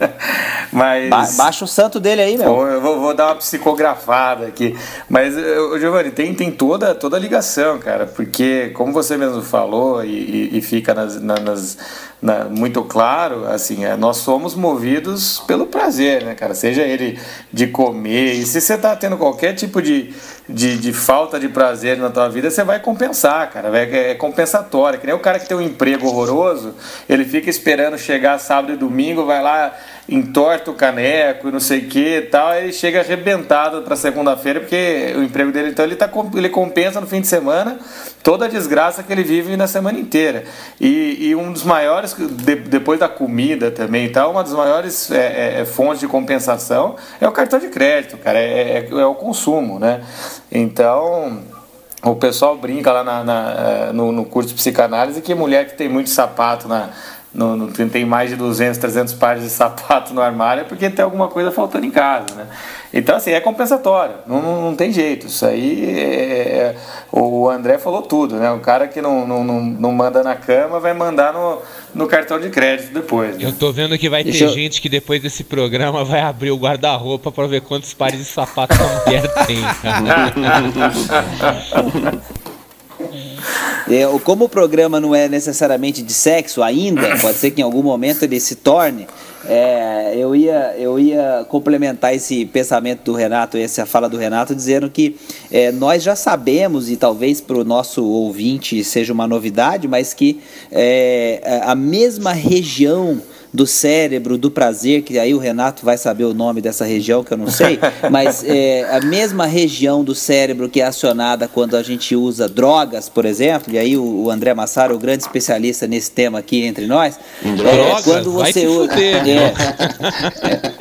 Mas. Ba baixa o santo dele aí, meu. Eu vou, vou dar uma psicografada aqui. Mas, o Giovanni, tem, tem toda, toda a ligação, cara. Porque, como você mesmo falou, e, e, e fica nas, nas na, muito claro, assim, é, nós somos movidos pelo prazer, né, cara? Seja ele de comer. E se você tá tendo qualquer tipo de, de, de falta de prazer na tua vida, você vai compensar, cara. É, é compensatório. Que nem o cara que tem um emprego horroroso, ele fica esperando chegar sábado e domingo, vai lá entorta o caneco e não sei o que tal, aí chega arrebentado para segunda-feira, porque o emprego dele, então, ele, tá, ele compensa no fim de semana toda a desgraça que ele vive na semana inteira. E, e um dos maiores, de, depois da comida também e tal, uma das maiores é, é, é fontes de compensação é o cartão de crédito, cara, é, é, é o consumo, né? Então o pessoal brinca lá na, na, no, no curso de psicanálise que mulher que tem muito sapato na, não, não tem mais de 200, 300 pares de sapato no armário é porque tem alguma coisa faltando em casa, né? Então, assim, é compensatório, não, não, não tem jeito. Isso aí, é, é, o André falou tudo, né? O cara que não, não, não, não manda na cama vai mandar no, no cartão de crédito depois. Né? Eu tô vendo que vai Deixa ter eu... gente que depois desse programa vai abrir o guarda-roupa para ver quantos pares de sapato a mulher tem. É, como o programa não é necessariamente de sexo ainda, pode ser que em algum momento ele se torne. É, eu, ia, eu ia complementar esse pensamento do Renato, essa fala do Renato, dizendo que é, nós já sabemos, e talvez para o nosso ouvinte seja uma novidade, mas que é, a mesma região do cérebro, do prazer, que aí o Renato vai saber o nome dessa região que eu não sei, mas é a mesma região do cérebro que é acionada quando a gente usa drogas, por exemplo, e aí o, o André Massaro é o grande especialista nesse tema aqui entre nós. Drogas, é, quando você usa, fuder, é,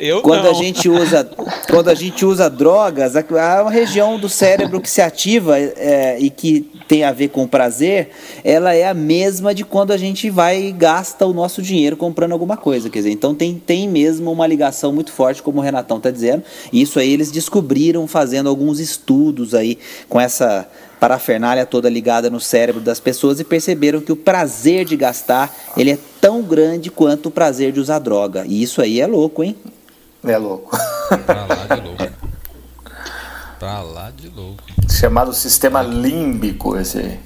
eu quando não. a gente usa quando a gente usa drogas, há uma região do cérebro que se ativa é, e que tem a ver com prazer, ela é a mesma de quando a gente vai e gasta o nosso dinheiro comprando alguma coisa. Quer dizer, então tem, tem mesmo uma ligação muito forte, como o Renatão está dizendo. E isso aí eles descobriram fazendo alguns estudos aí com essa parafernália toda ligada no cérebro das pessoas e perceberam que o prazer de gastar ele é tão grande quanto o prazer de usar droga. E isso aí é louco, hein? É louco. Pra lá de louco. Pra lá de louco. Chamado sistema límbico esse aí.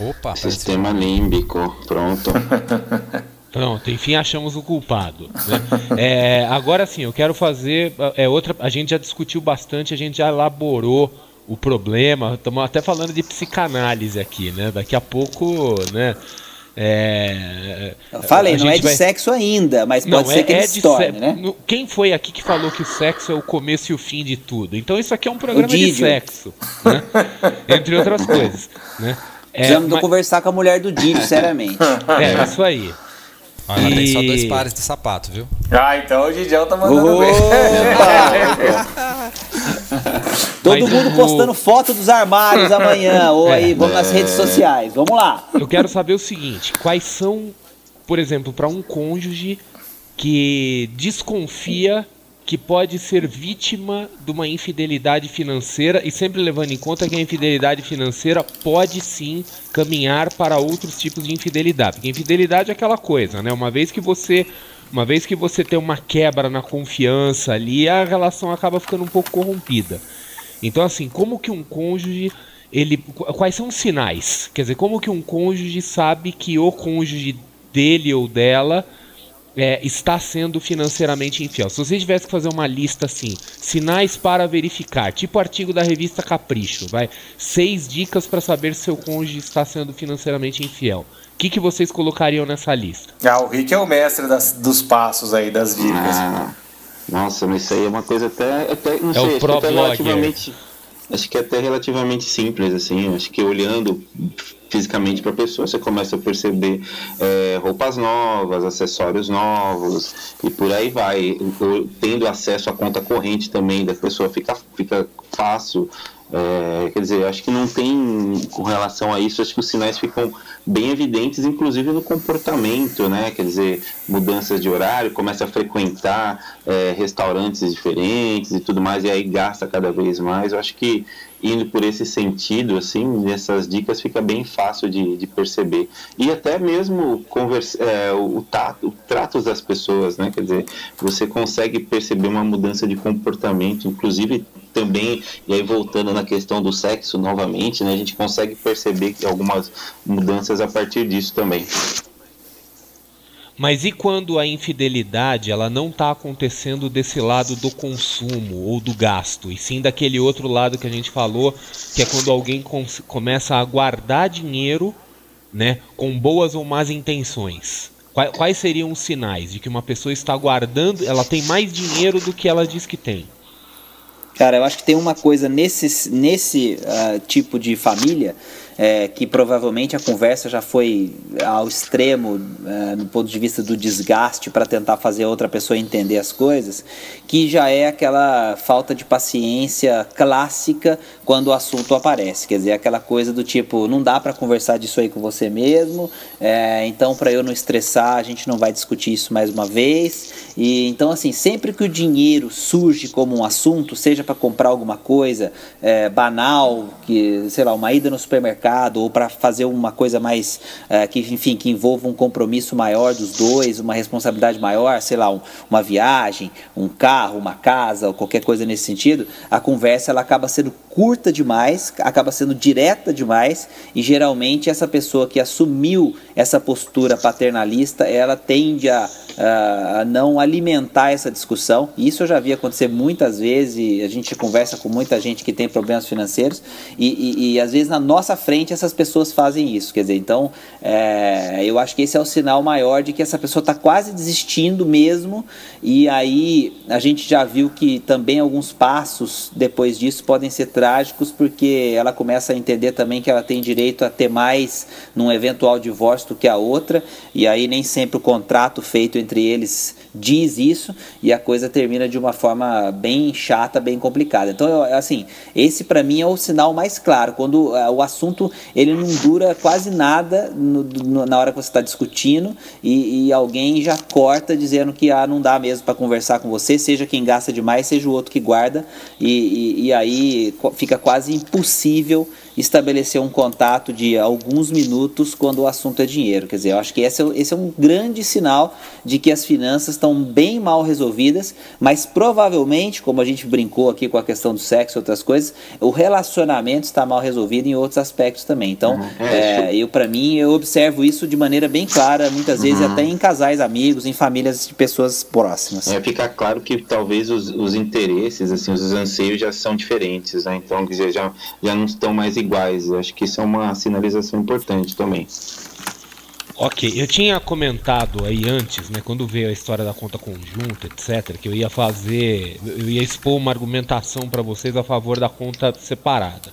Opa, sistema límbico, pronto. Pronto, enfim achamos o culpado. Né? É, agora sim, eu quero fazer é outra. A gente já discutiu bastante, a gente já elaborou o problema. Estamos até falando de psicanálise aqui, né? Daqui a pouco, né? É, Falei, não é de vai... sexo ainda, mas pode não, ser é, que ele é se torne, se... né? Quem foi aqui que falou que o sexo é o começo e o fim de tudo? Então isso aqui é um programa de sexo, né? Entre outras coisas, né? É, Precisamos mas... conversar com a mulher do Didio, seriamente. É, isso aí. Olha, e... tem só dois pares de sapato, viu? Ah, então o Didião tá mandando bem. Todo Mas mundo postando foto dos armários amanhã. Ou aí, vamos nas redes sociais. Vamos lá. Eu quero saber o seguinte: quais são, por exemplo, para um cônjuge que desconfia que pode ser vítima de uma infidelidade financeira e sempre levando em conta que a infidelidade financeira pode sim caminhar para outros tipos de infidelidade. Porque infidelidade é aquela coisa, né? Uma vez que você uma vez que você tem uma quebra na confiança ali, a relação acaba ficando um pouco corrompida. Então assim, como que um cônjuge ele quais são os sinais? Quer dizer, como que um cônjuge sabe que o cônjuge dele ou dela é, está sendo financeiramente infiel. Se você tivesse que fazer uma lista assim, sinais para verificar, tipo artigo da revista Capricho, vai, seis dicas para saber se seu cônjuge está sendo financeiramente infiel. O que, que vocês colocariam nessa lista? Ah, o Rick é o mestre das, dos passos aí, das dicas. Ah, nossa, mas isso aí é uma coisa até, até não é sei, o pro até relativamente, acho que é até relativamente simples, assim, acho que olhando fisicamente para a pessoa, você começa a perceber é, roupas novas, acessórios novos e por aí vai. Tendo acesso à conta corrente também da pessoa fica, fica fácil. É, quer dizer, acho que não tem com relação a isso, acho que os sinais ficam bem evidentes, inclusive no comportamento, né? Quer dizer, mudanças de horário, começa a frequentar é, restaurantes diferentes e tudo mais, e aí gasta cada vez mais. Eu acho que indo por esse sentido, assim, essas dicas fica bem fácil de, de perceber. E até mesmo conversa, é, o, tato, o trato das pessoas, né? Quer dizer, você consegue perceber uma mudança de comportamento, inclusive também, e aí voltando na questão do sexo novamente, né? A gente consegue perceber algumas mudanças a partir disso também. Mas e quando a infidelidade ela não está acontecendo desse lado do consumo ou do gasto, e sim daquele outro lado que a gente falou, que é quando alguém começa a guardar dinheiro, né, com boas ou más intenções? Quais, quais seriam os sinais de que uma pessoa está guardando, ela tem mais dinheiro do que ela diz que tem? Cara, eu acho que tem uma coisa nesse, nesse uh, tipo de família é, que provavelmente a conversa já foi ao extremo é, no ponto de vista do desgaste para tentar fazer outra pessoa entender as coisas, que já é aquela falta de paciência clássica quando o assunto aparece. Quer dizer, aquela coisa do tipo, não dá para conversar disso aí com você mesmo, é, então para eu não estressar, a gente não vai discutir isso mais uma vez. E então, assim, sempre que o dinheiro surge como um assunto, seja para comprar alguma coisa é, banal, que sei lá, uma ida no supermercado mercado ou para fazer uma coisa mais é, que enfim que envolva um compromisso maior dos dois, uma responsabilidade maior, sei lá, um, uma viagem, um carro, uma casa ou qualquer coisa nesse sentido, a conversa ela acaba sendo curta demais, acaba sendo direta demais e geralmente essa pessoa que assumiu essa postura paternalista, ela tende a, a, não alimentar essa discussão. Isso eu já vi acontecer muitas vezes. a gente conversa com muita gente que tem problemas financeiros e, e, e às vezes na nossa frente frente essas pessoas fazem isso. Quer dizer, então é, eu acho que esse é o sinal maior de que essa pessoa está quase desistindo mesmo. E aí a gente já viu que também alguns passos depois disso podem ser trágicos, porque ela começa a entender também que ela tem direito a ter mais num eventual divórcio do que a outra. E aí nem sempre o contrato feito entre eles diz isso e a coisa termina de uma forma bem chata, bem complicada. Então, eu, assim, esse para mim é o sinal mais claro quando uh, o assunto assunto ele não dura quase nada no, no, na hora que você está discutindo e, e, alguém já corta dizendo que ah, não dá mesmo para conversar com você, seja quem gasta demais, seja o outro que guarda, e, e, e aí fica quase impossível estabelecer um contato de alguns minutos quando o assunto é dinheiro. Quer dizer, eu acho que esse é, esse é um grande sinal de que as finanças estão bem mal resolvidas, mas provavelmente, como a gente brincou aqui com a questão do sexo e outras coisas, o relacionamento está mal resolvido em outros aspectos também. Então, uhum. é, eu para mim, eu observo isso de maneira bem clara, muitas vezes uhum. até em casais amigos, em famílias de pessoas próximas. É, fica claro que talvez os, os interesses, assim, os anseios já são diferentes, né? Então, quer dizer, já, já não estão mais iguais iguais. Acho que isso é uma sinalização importante também. Ok, eu tinha comentado aí antes, né, quando veio a história da conta conjunta, etc, que eu ia fazer, eu ia expor uma argumentação para vocês a favor da conta separada.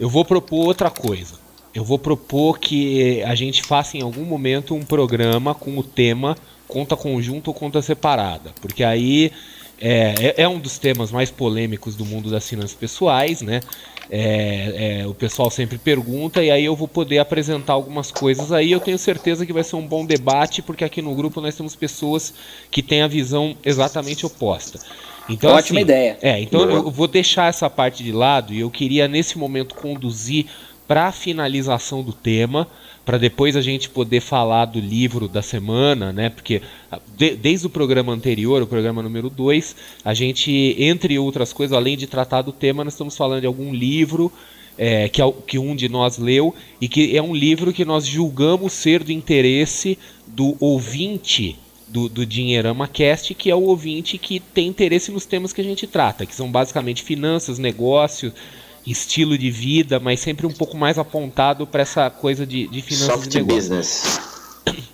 Eu vou propor outra coisa. Eu vou propor que a gente faça em algum momento um programa com o tema conta conjunta ou conta separada, porque aí é, é, é um dos temas mais polêmicos do mundo das finanças pessoais, né? É, é, o pessoal sempre pergunta e aí eu vou poder apresentar algumas coisas aí. Eu tenho certeza que vai ser um bom debate, porque aqui no grupo nós temos pessoas que têm a visão exatamente oposta. Então, Ótima assim, ideia. É, então eu vou deixar essa parte de lado e eu queria nesse momento conduzir para a finalização do tema para depois a gente poder falar do livro da semana, né? Porque de, desde o programa anterior, o programa número 2, a gente, entre outras coisas, além de tratar do tema, nós estamos falando de algum livro é, que, que um de nós leu e que é um livro que nós julgamos ser do interesse do ouvinte do, do Dinheirama Cast, que é o ouvinte que tem interesse nos temas que a gente trata, que são basicamente finanças, negócios, estilo de vida, mas sempre um pouco mais apontado para essa coisa de, de finanças Soft e business.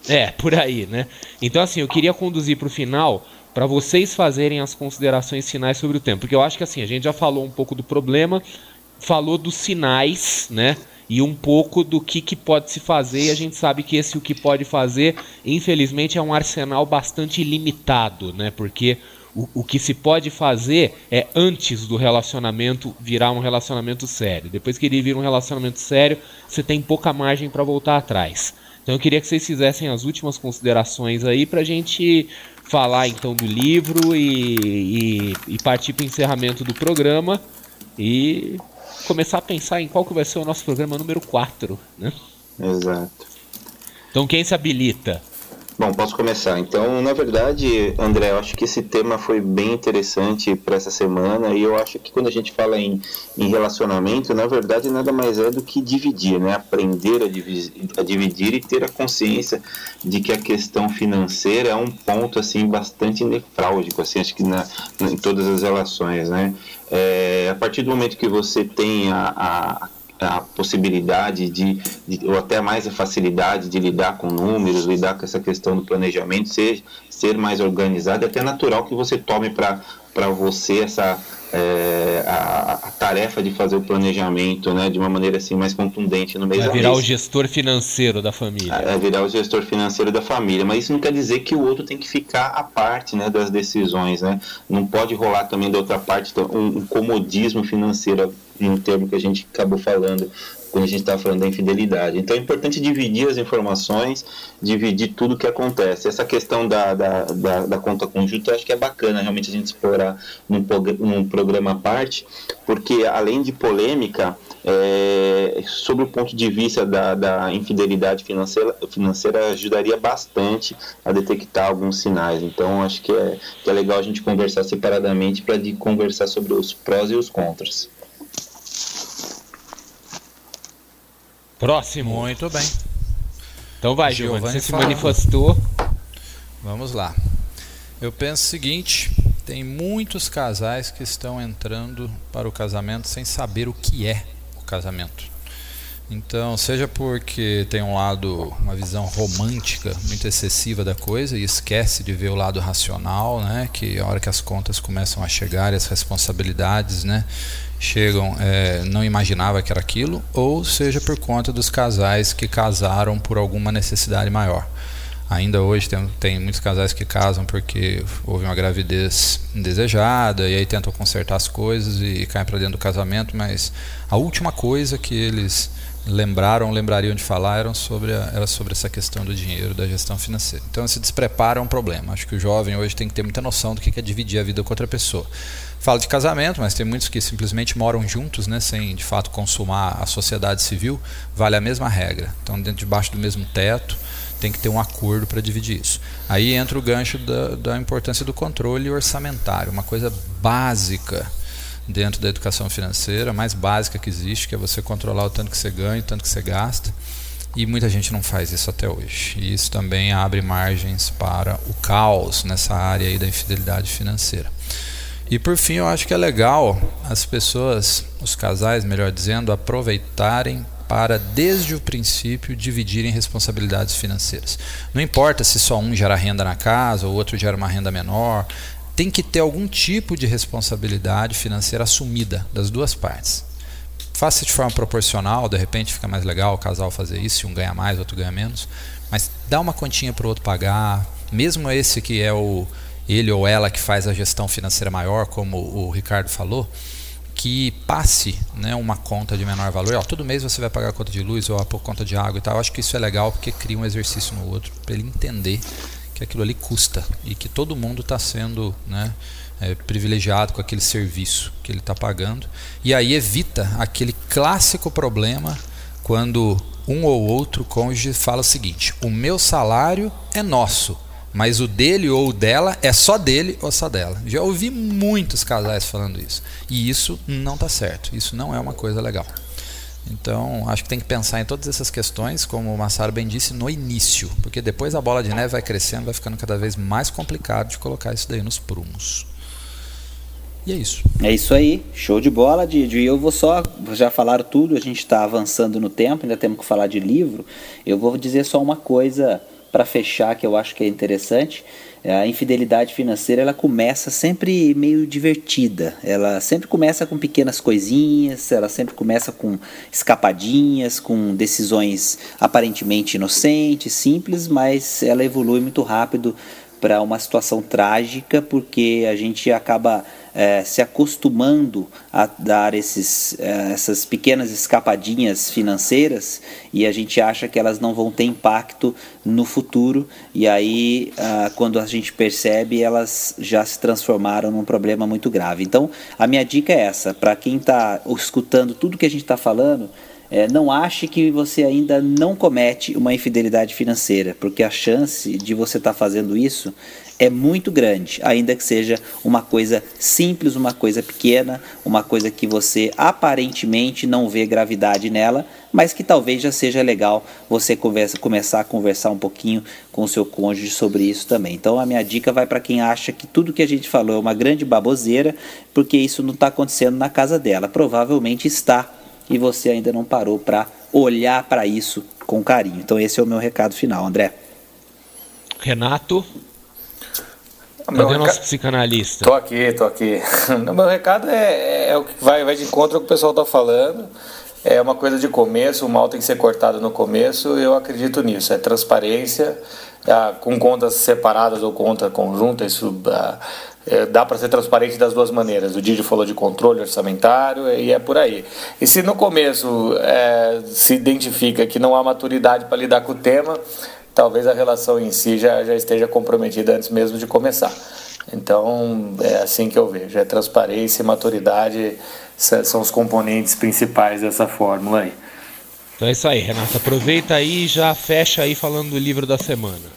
É, por aí, né? Então, assim, eu queria conduzir para o final para vocês fazerem as considerações finais sobre o tempo, porque eu acho que assim, a gente já falou um pouco do problema, falou dos sinais, né? E um pouco do que, que pode se fazer, e a gente sabe que esse o que pode fazer, infelizmente, é um arsenal bastante limitado, né? Porque o, o que se pode fazer é antes do relacionamento virar um relacionamento sério. Depois que ele vira um relacionamento sério, você tem pouca margem para voltar atrás. Então eu queria que vocês fizessem as últimas considerações aí para a gente falar então do livro e, e, e partir para o encerramento do programa e começar a pensar em qual que vai ser o nosso programa número 4, né? Exato. Então quem se habilita? Bom, posso começar. Então, na verdade, André, eu acho que esse tema foi bem interessante para essa semana e eu acho que quando a gente fala em, em, relacionamento, na verdade, nada mais é do que dividir, né? Aprender a, dividir, a dividir e ter a consciência de que a questão financeira é um ponto assim bastante nefrálgico, assim, acho que na, em todas as relações, né? É, a partir do momento que você tem a, a a possibilidade de, de, ou até mais a facilidade de lidar com números, lidar com essa questão do planejamento, ser, ser mais organizado, é até natural que você tome para você essa, é, a, a, tarefa de fazer o planejamento, né, de uma maneira assim mais contundente no mês Vai virar o gestor financeiro da família. É, virar o gestor financeiro da família, mas isso não quer dizer que o outro tem que ficar à parte, né, das decisões, né? Não pode rolar também da outra parte um, um comodismo financeiro, um termo que a gente acabou falando quando a gente está falando da infidelidade. Então é importante dividir as informações, dividir tudo o que acontece. Essa questão da, da, da, da conta conjunta eu acho que é bacana realmente a gente explorar num, num programa à parte, porque além de polêmica, é, sobre o ponto de vista da, da infidelidade financeira, financeira, ajudaria bastante a detectar alguns sinais. Então, acho que é, que é legal a gente conversar separadamente para conversar sobre os prós e os contras. Próximo. Muito bem. Então vai, Giovanni, você se manifestou. Vamos lá. Eu penso o seguinte: tem muitos casais que estão entrando para o casamento sem saber o que é o casamento. Então, seja porque tem um lado, uma visão romântica muito excessiva da coisa e esquece de ver o lado racional, né? Que a hora que as contas começam a chegar e as responsabilidades, né? Chegam é, não imaginava que era aquilo, ou seja por conta dos casais que casaram por alguma necessidade maior. Ainda hoje tem, tem muitos casais que casam porque houve uma gravidez indesejada e aí tentam consertar as coisas e caem para dentro do casamento, mas a última coisa que eles lembraram, lembrariam de falar eram sobre a, era sobre essa questão do dinheiro, da gestão financeira. Então se desprepara é um problema. Acho que o jovem hoje tem que ter muita noção do que é dividir a vida com outra pessoa. Fala de casamento, mas tem muitos que simplesmente moram juntos, né, sem de fato consumar a sociedade civil, vale a mesma regra. Então, dentro debaixo do mesmo teto, tem que ter um acordo para dividir isso. Aí entra o gancho da, da importância do controle orçamentário, uma coisa básica dentro da educação financeira, mais básica que existe, que é você controlar o tanto que você ganha, o tanto que você gasta. E muita gente não faz isso até hoje. E isso também abre margens para o caos nessa área aí da infidelidade financeira. E por fim, eu acho que é legal as pessoas, os casais, melhor dizendo, aproveitarem para, desde o princípio, dividirem responsabilidades financeiras. Não importa se só um gera renda na casa ou outro gera uma renda menor, tem que ter algum tipo de responsabilidade financeira assumida das duas partes. Faça de forma proporcional, de repente fica mais legal o casal fazer isso, se um ganha mais, outro ganha menos, mas dá uma continha para o outro pagar, mesmo esse que é o ele ou ela que faz a gestão financeira maior, como o Ricardo falou, que passe né, uma conta de menor valor. Ó, todo mês você vai pagar a conta de luz ou a conta de água e tal. Eu acho que isso é legal porque cria um exercício no outro para ele entender que aquilo ali custa e que todo mundo está sendo né, é, privilegiado com aquele serviço que ele está pagando. E aí evita aquele clássico problema quando um ou outro cônjuge fala o seguinte: o meu salário é nosso mas o dele ou o dela é só dele ou só dela. Já ouvi muitos casais falando isso. E isso não está certo. Isso não é uma coisa legal. Então, acho que tem que pensar em todas essas questões, como o Massaro bem disse, no início. Porque depois a bola de neve vai crescendo, vai ficando cada vez mais complicado de colocar isso daí nos prumos. E é isso. É isso aí. Show de bola, Didi. Eu vou só. Já falaram tudo, a gente está avançando no tempo, ainda temos que falar de livro. Eu vou dizer só uma coisa para fechar que eu acho que é interessante, é, a infidelidade financeira ela começa sempre meio divertida. Ela sempre começa com pequenas coisinhas, ela sempre começa com escapadinhas, com decisões aparentemente inocentes, simples, mas ela evolui muito rápido para uma situação trágica porque a gente acaba é, se acostumando a dar esses, é, essas pequenas escapadinhas financeiras e a gente acha que elas não vão ter impacto no futuro e aí ah, quando a gente percebe elas já se transformaram num problema muito grave. Então a minha dica é essa, para quem está escutando tudo que a gente está falando, é, não ache que você ainda não comete uma infidelidade financeira, porque a chance de você estar tá fazendo isso é muito grande, ainda que seja uma coisa simples, uma coisa pequena, uma coisa que você aparentemente não vê gravidade nela, mas que talvez já seja legal você conversa, começar a conversar um pouquinho com o seu cônjuge sobre isso também. Então a minha dica vai para quem acha que tudo que a gente falou é uma grande baboseira, porque isso não está acontecendo na casa dela. Provavelmente está e você ainda não parou para olhar para isso com carinho. Então esse é o meu recado final, André. Renato. Cadê o nosso psicanalista? Tô aqui, tô aqui. O meu recado é, é, o que vai, vai de encontro ao que o pessoal tá falando. É uma coisa de começo, o mal tem que ser cortado no começo, eu acredito nisso. É transparência, ah, com contas separadas ou conta conjunta, isso ah, é, dá para ser transparente das duas maneiras. O Didi falou de controle orçamentário e é por aí. E se no começo é, se identifica que não há maturidade para lidar com o tema, talvez a relação em si já, já esteja comprometida antes mesmo de começar. Então, é assim que eu vejo. É transparência e maturidade são os componentes principais dessa fórmula aí. Então é isso aí, Renato. Aproveita aí e já fecha aí falando do livro da semana.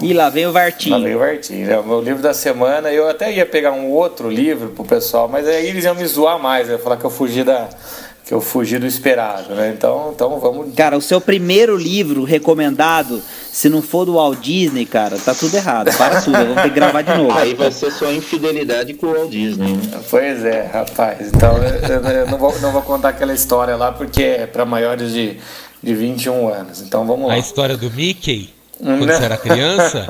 E lá vem o Vartinho. Lá vem o Vartinho. É o meu livro da semana. Eu até ia pegar um outro livro pro pessoal, mas aí eles iam me zoar mais. Ia falar que eu fugi da, que eu fugi do esperado, né? Então, então vamos. Cara, o seu primeiro livro recomendado, se não for do Walt Disney, cara, tá tudo errado. Para tudo, vamos ter que gravar de novo. Aí vai ser sua infidelidade com o Walt Disney, né? Pois é, rapaz. Então eu, eu não, vou, não vou contar aquela história lá porque é para maiores de, de 21 anos. Então vamos lá. A história do Mickey? Quando você era criança?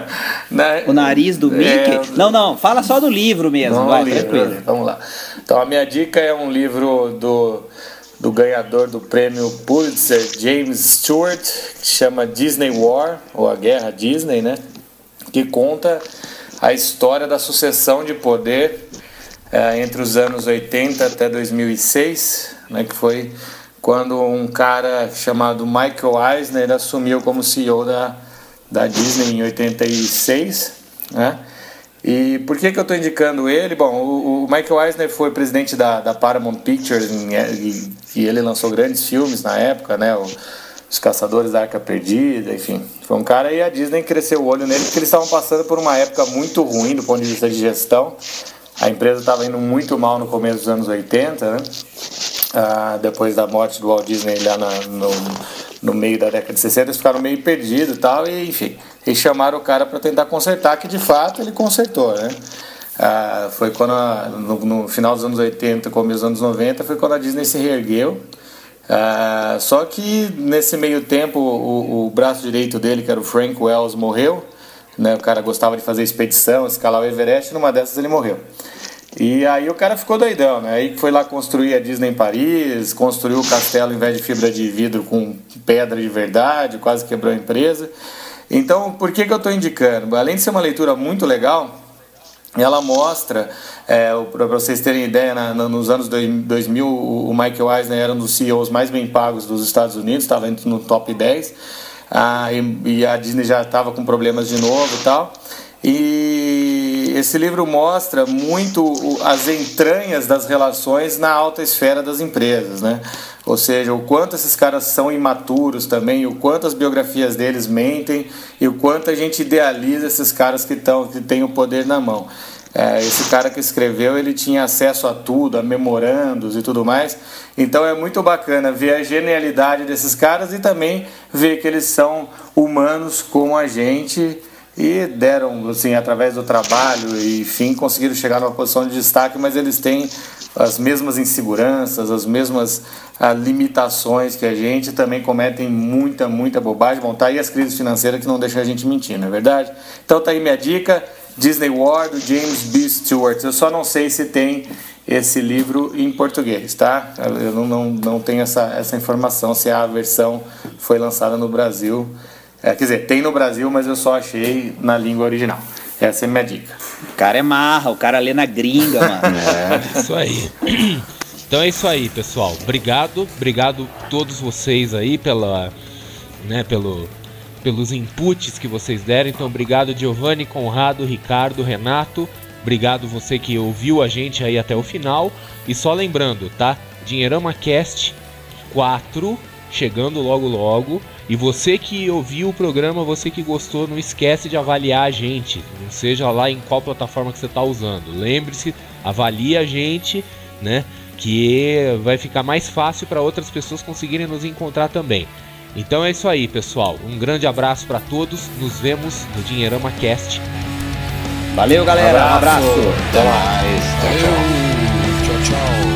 o nariz do Mickey? É... Não, não, fala só do livro mesmo, não, vai, livro, tranquilo. Vamos lá. Então a minha dica é um livro do, do ganhador do prêmio Pulitzer, James Stewart, que chama Disney War, ou a Guerra Disney, né? Que conta a história da sucessão de poder é, entre os anos 80 até 2006, né, que foi quando um cara chamado Michael Eisner assumiu como CEO da, da Disney em 86, né? E por que, que eu estou indicando ele? Bom, o, o, Michael Eisner foi presidente da, da Paramount Pictures em, e, e, ele lançou grandes filmes na época, né? O, Os Caçadores da Arca Perdida, enfim. Foi um cara e a Disney cresceu o olho nele porque eles estavam passando por uma época muito ruim do ponto de vista de gestão. A empresa estava indo muito mal no começo dos anos 80, né? Ah, depois da morte do Walt Disney lá na, no, no meio da década de 60, eles ficaram meio perdidos e tal, e enfim, eles chamaram o cara para tentar consertar, que de fato ele consertou, né? Ah, foi quando, a, no, no, final dos anos 80, começo dos anos 90, foi quando a Disney se reergueu. Ah, só que nesse meio tempo, o, o, braço direito dele, que era o Frank Wells, morreu. Né? O cara gostava de fazer expedição, escalar o Everest, numa dessas ele morreu. E aí o cara ficou doidão, né? Aí foi lá construir a Disney em Paris, construiu o castelo em vez de fibra de vidro com pedra de verdade, quase quebrou a empresa. Então, por que, que eu estou indicando? Além de ser uma leitura muito legal, ela mostra, é, para vocês terem ideia, na, nos anos 2000 o Michael Eisner era um dos CEOs mais bem pagos dos Estados Unidos, estava no top 10, ah, e, e a Disney já estava com problemas de novo e tal. E esse livro mostra muito as entranhas das relações na alta esfera das empresas, né? Ou seja, o quanto esses caras são imaturos também, o quanto as biografias deles mentem e o quanto a gente idealiza esses caras que, tão, que têm o poder na mão. É, esse cara que escreveu, ele tinha acesso a tudo, a memorandos e tudo mais. Então é muito bacana ver a genialidade desses caras e também ver que eles são humanos como a gente e deram, assim, através do trabalho e enfim, conseguiram chegar numa posição de destaque, mas eles têm as mesmas inseguranças, as mesmas ah, limitações que a gente, também cometem muita, muita bobagem. Bom, tá aí as crises financeiras que não deixam a gente mentir, não é verdade? Então tá aí minha dica, Disney War, do James B. Stewart. Eu só não sei se tem esse livro em português, tá? Eu não, não, não tenho essa, essa informação se a versão foi lançada no Brasil é, quer dizer, tem no Brasil, mas eu só achei na língua original. Essa é a minha dica. O cara é marra, o cara lê na gringa, mano. é. Isso aí. Então é isso aí, pessoal. Obrigado, obrigado a todos vocês aí pela, né, pelo, pelos inputs que vocês deram. Então, obrigado Giovanni, Conrado, Ricardo, Renato. Obrigado você que ouviu a gente aí até o final. E só lembrando, tá? Dinheirama Cast 4 chegando logo logo. E você que ouviu o programa, você que gostou, não esquece de avaliar a gente, não seja lá em qual plataforma que você está usando. Lembre-se, avalie a gente, né? Que vai ficar mais fácil para outras pessoas conseguirem nos encontrar também. Então é isso aí, pessoal. Um grande abraço para todos. Nos vemos no Dinheirama Cast. Valeu, galera. Um abraço. Abraço. Até mais. Tchau, tchau. Tchau, tchau.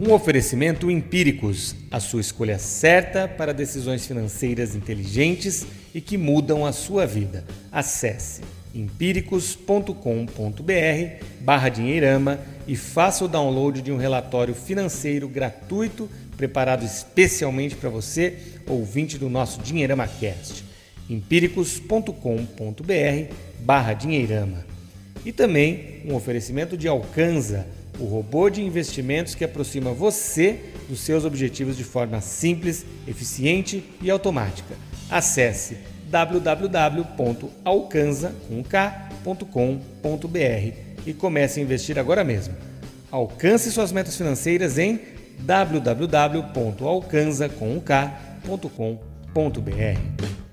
Um oferecimento Empíricos, a sua escolha certa para decisões financeiras inteligentes e que mudam a sua vida. Acesse empíricos.com.br barra dinheirama e faça o download de um relatório financeiro gratuito preparado especialmente para você, ouvinte do nosso Dinheirama Cast. empíricos.com.br barra dinheirama. E também um oferecimento de Alcanza, o robô de investimentos que aproxima você dos seus objetivos de forma simples, eficiente e automática. Acesse www.alcanza.com.br e comece a investir agora mesmo. Alcance suas metas financeiras em www.alcanza.com.br.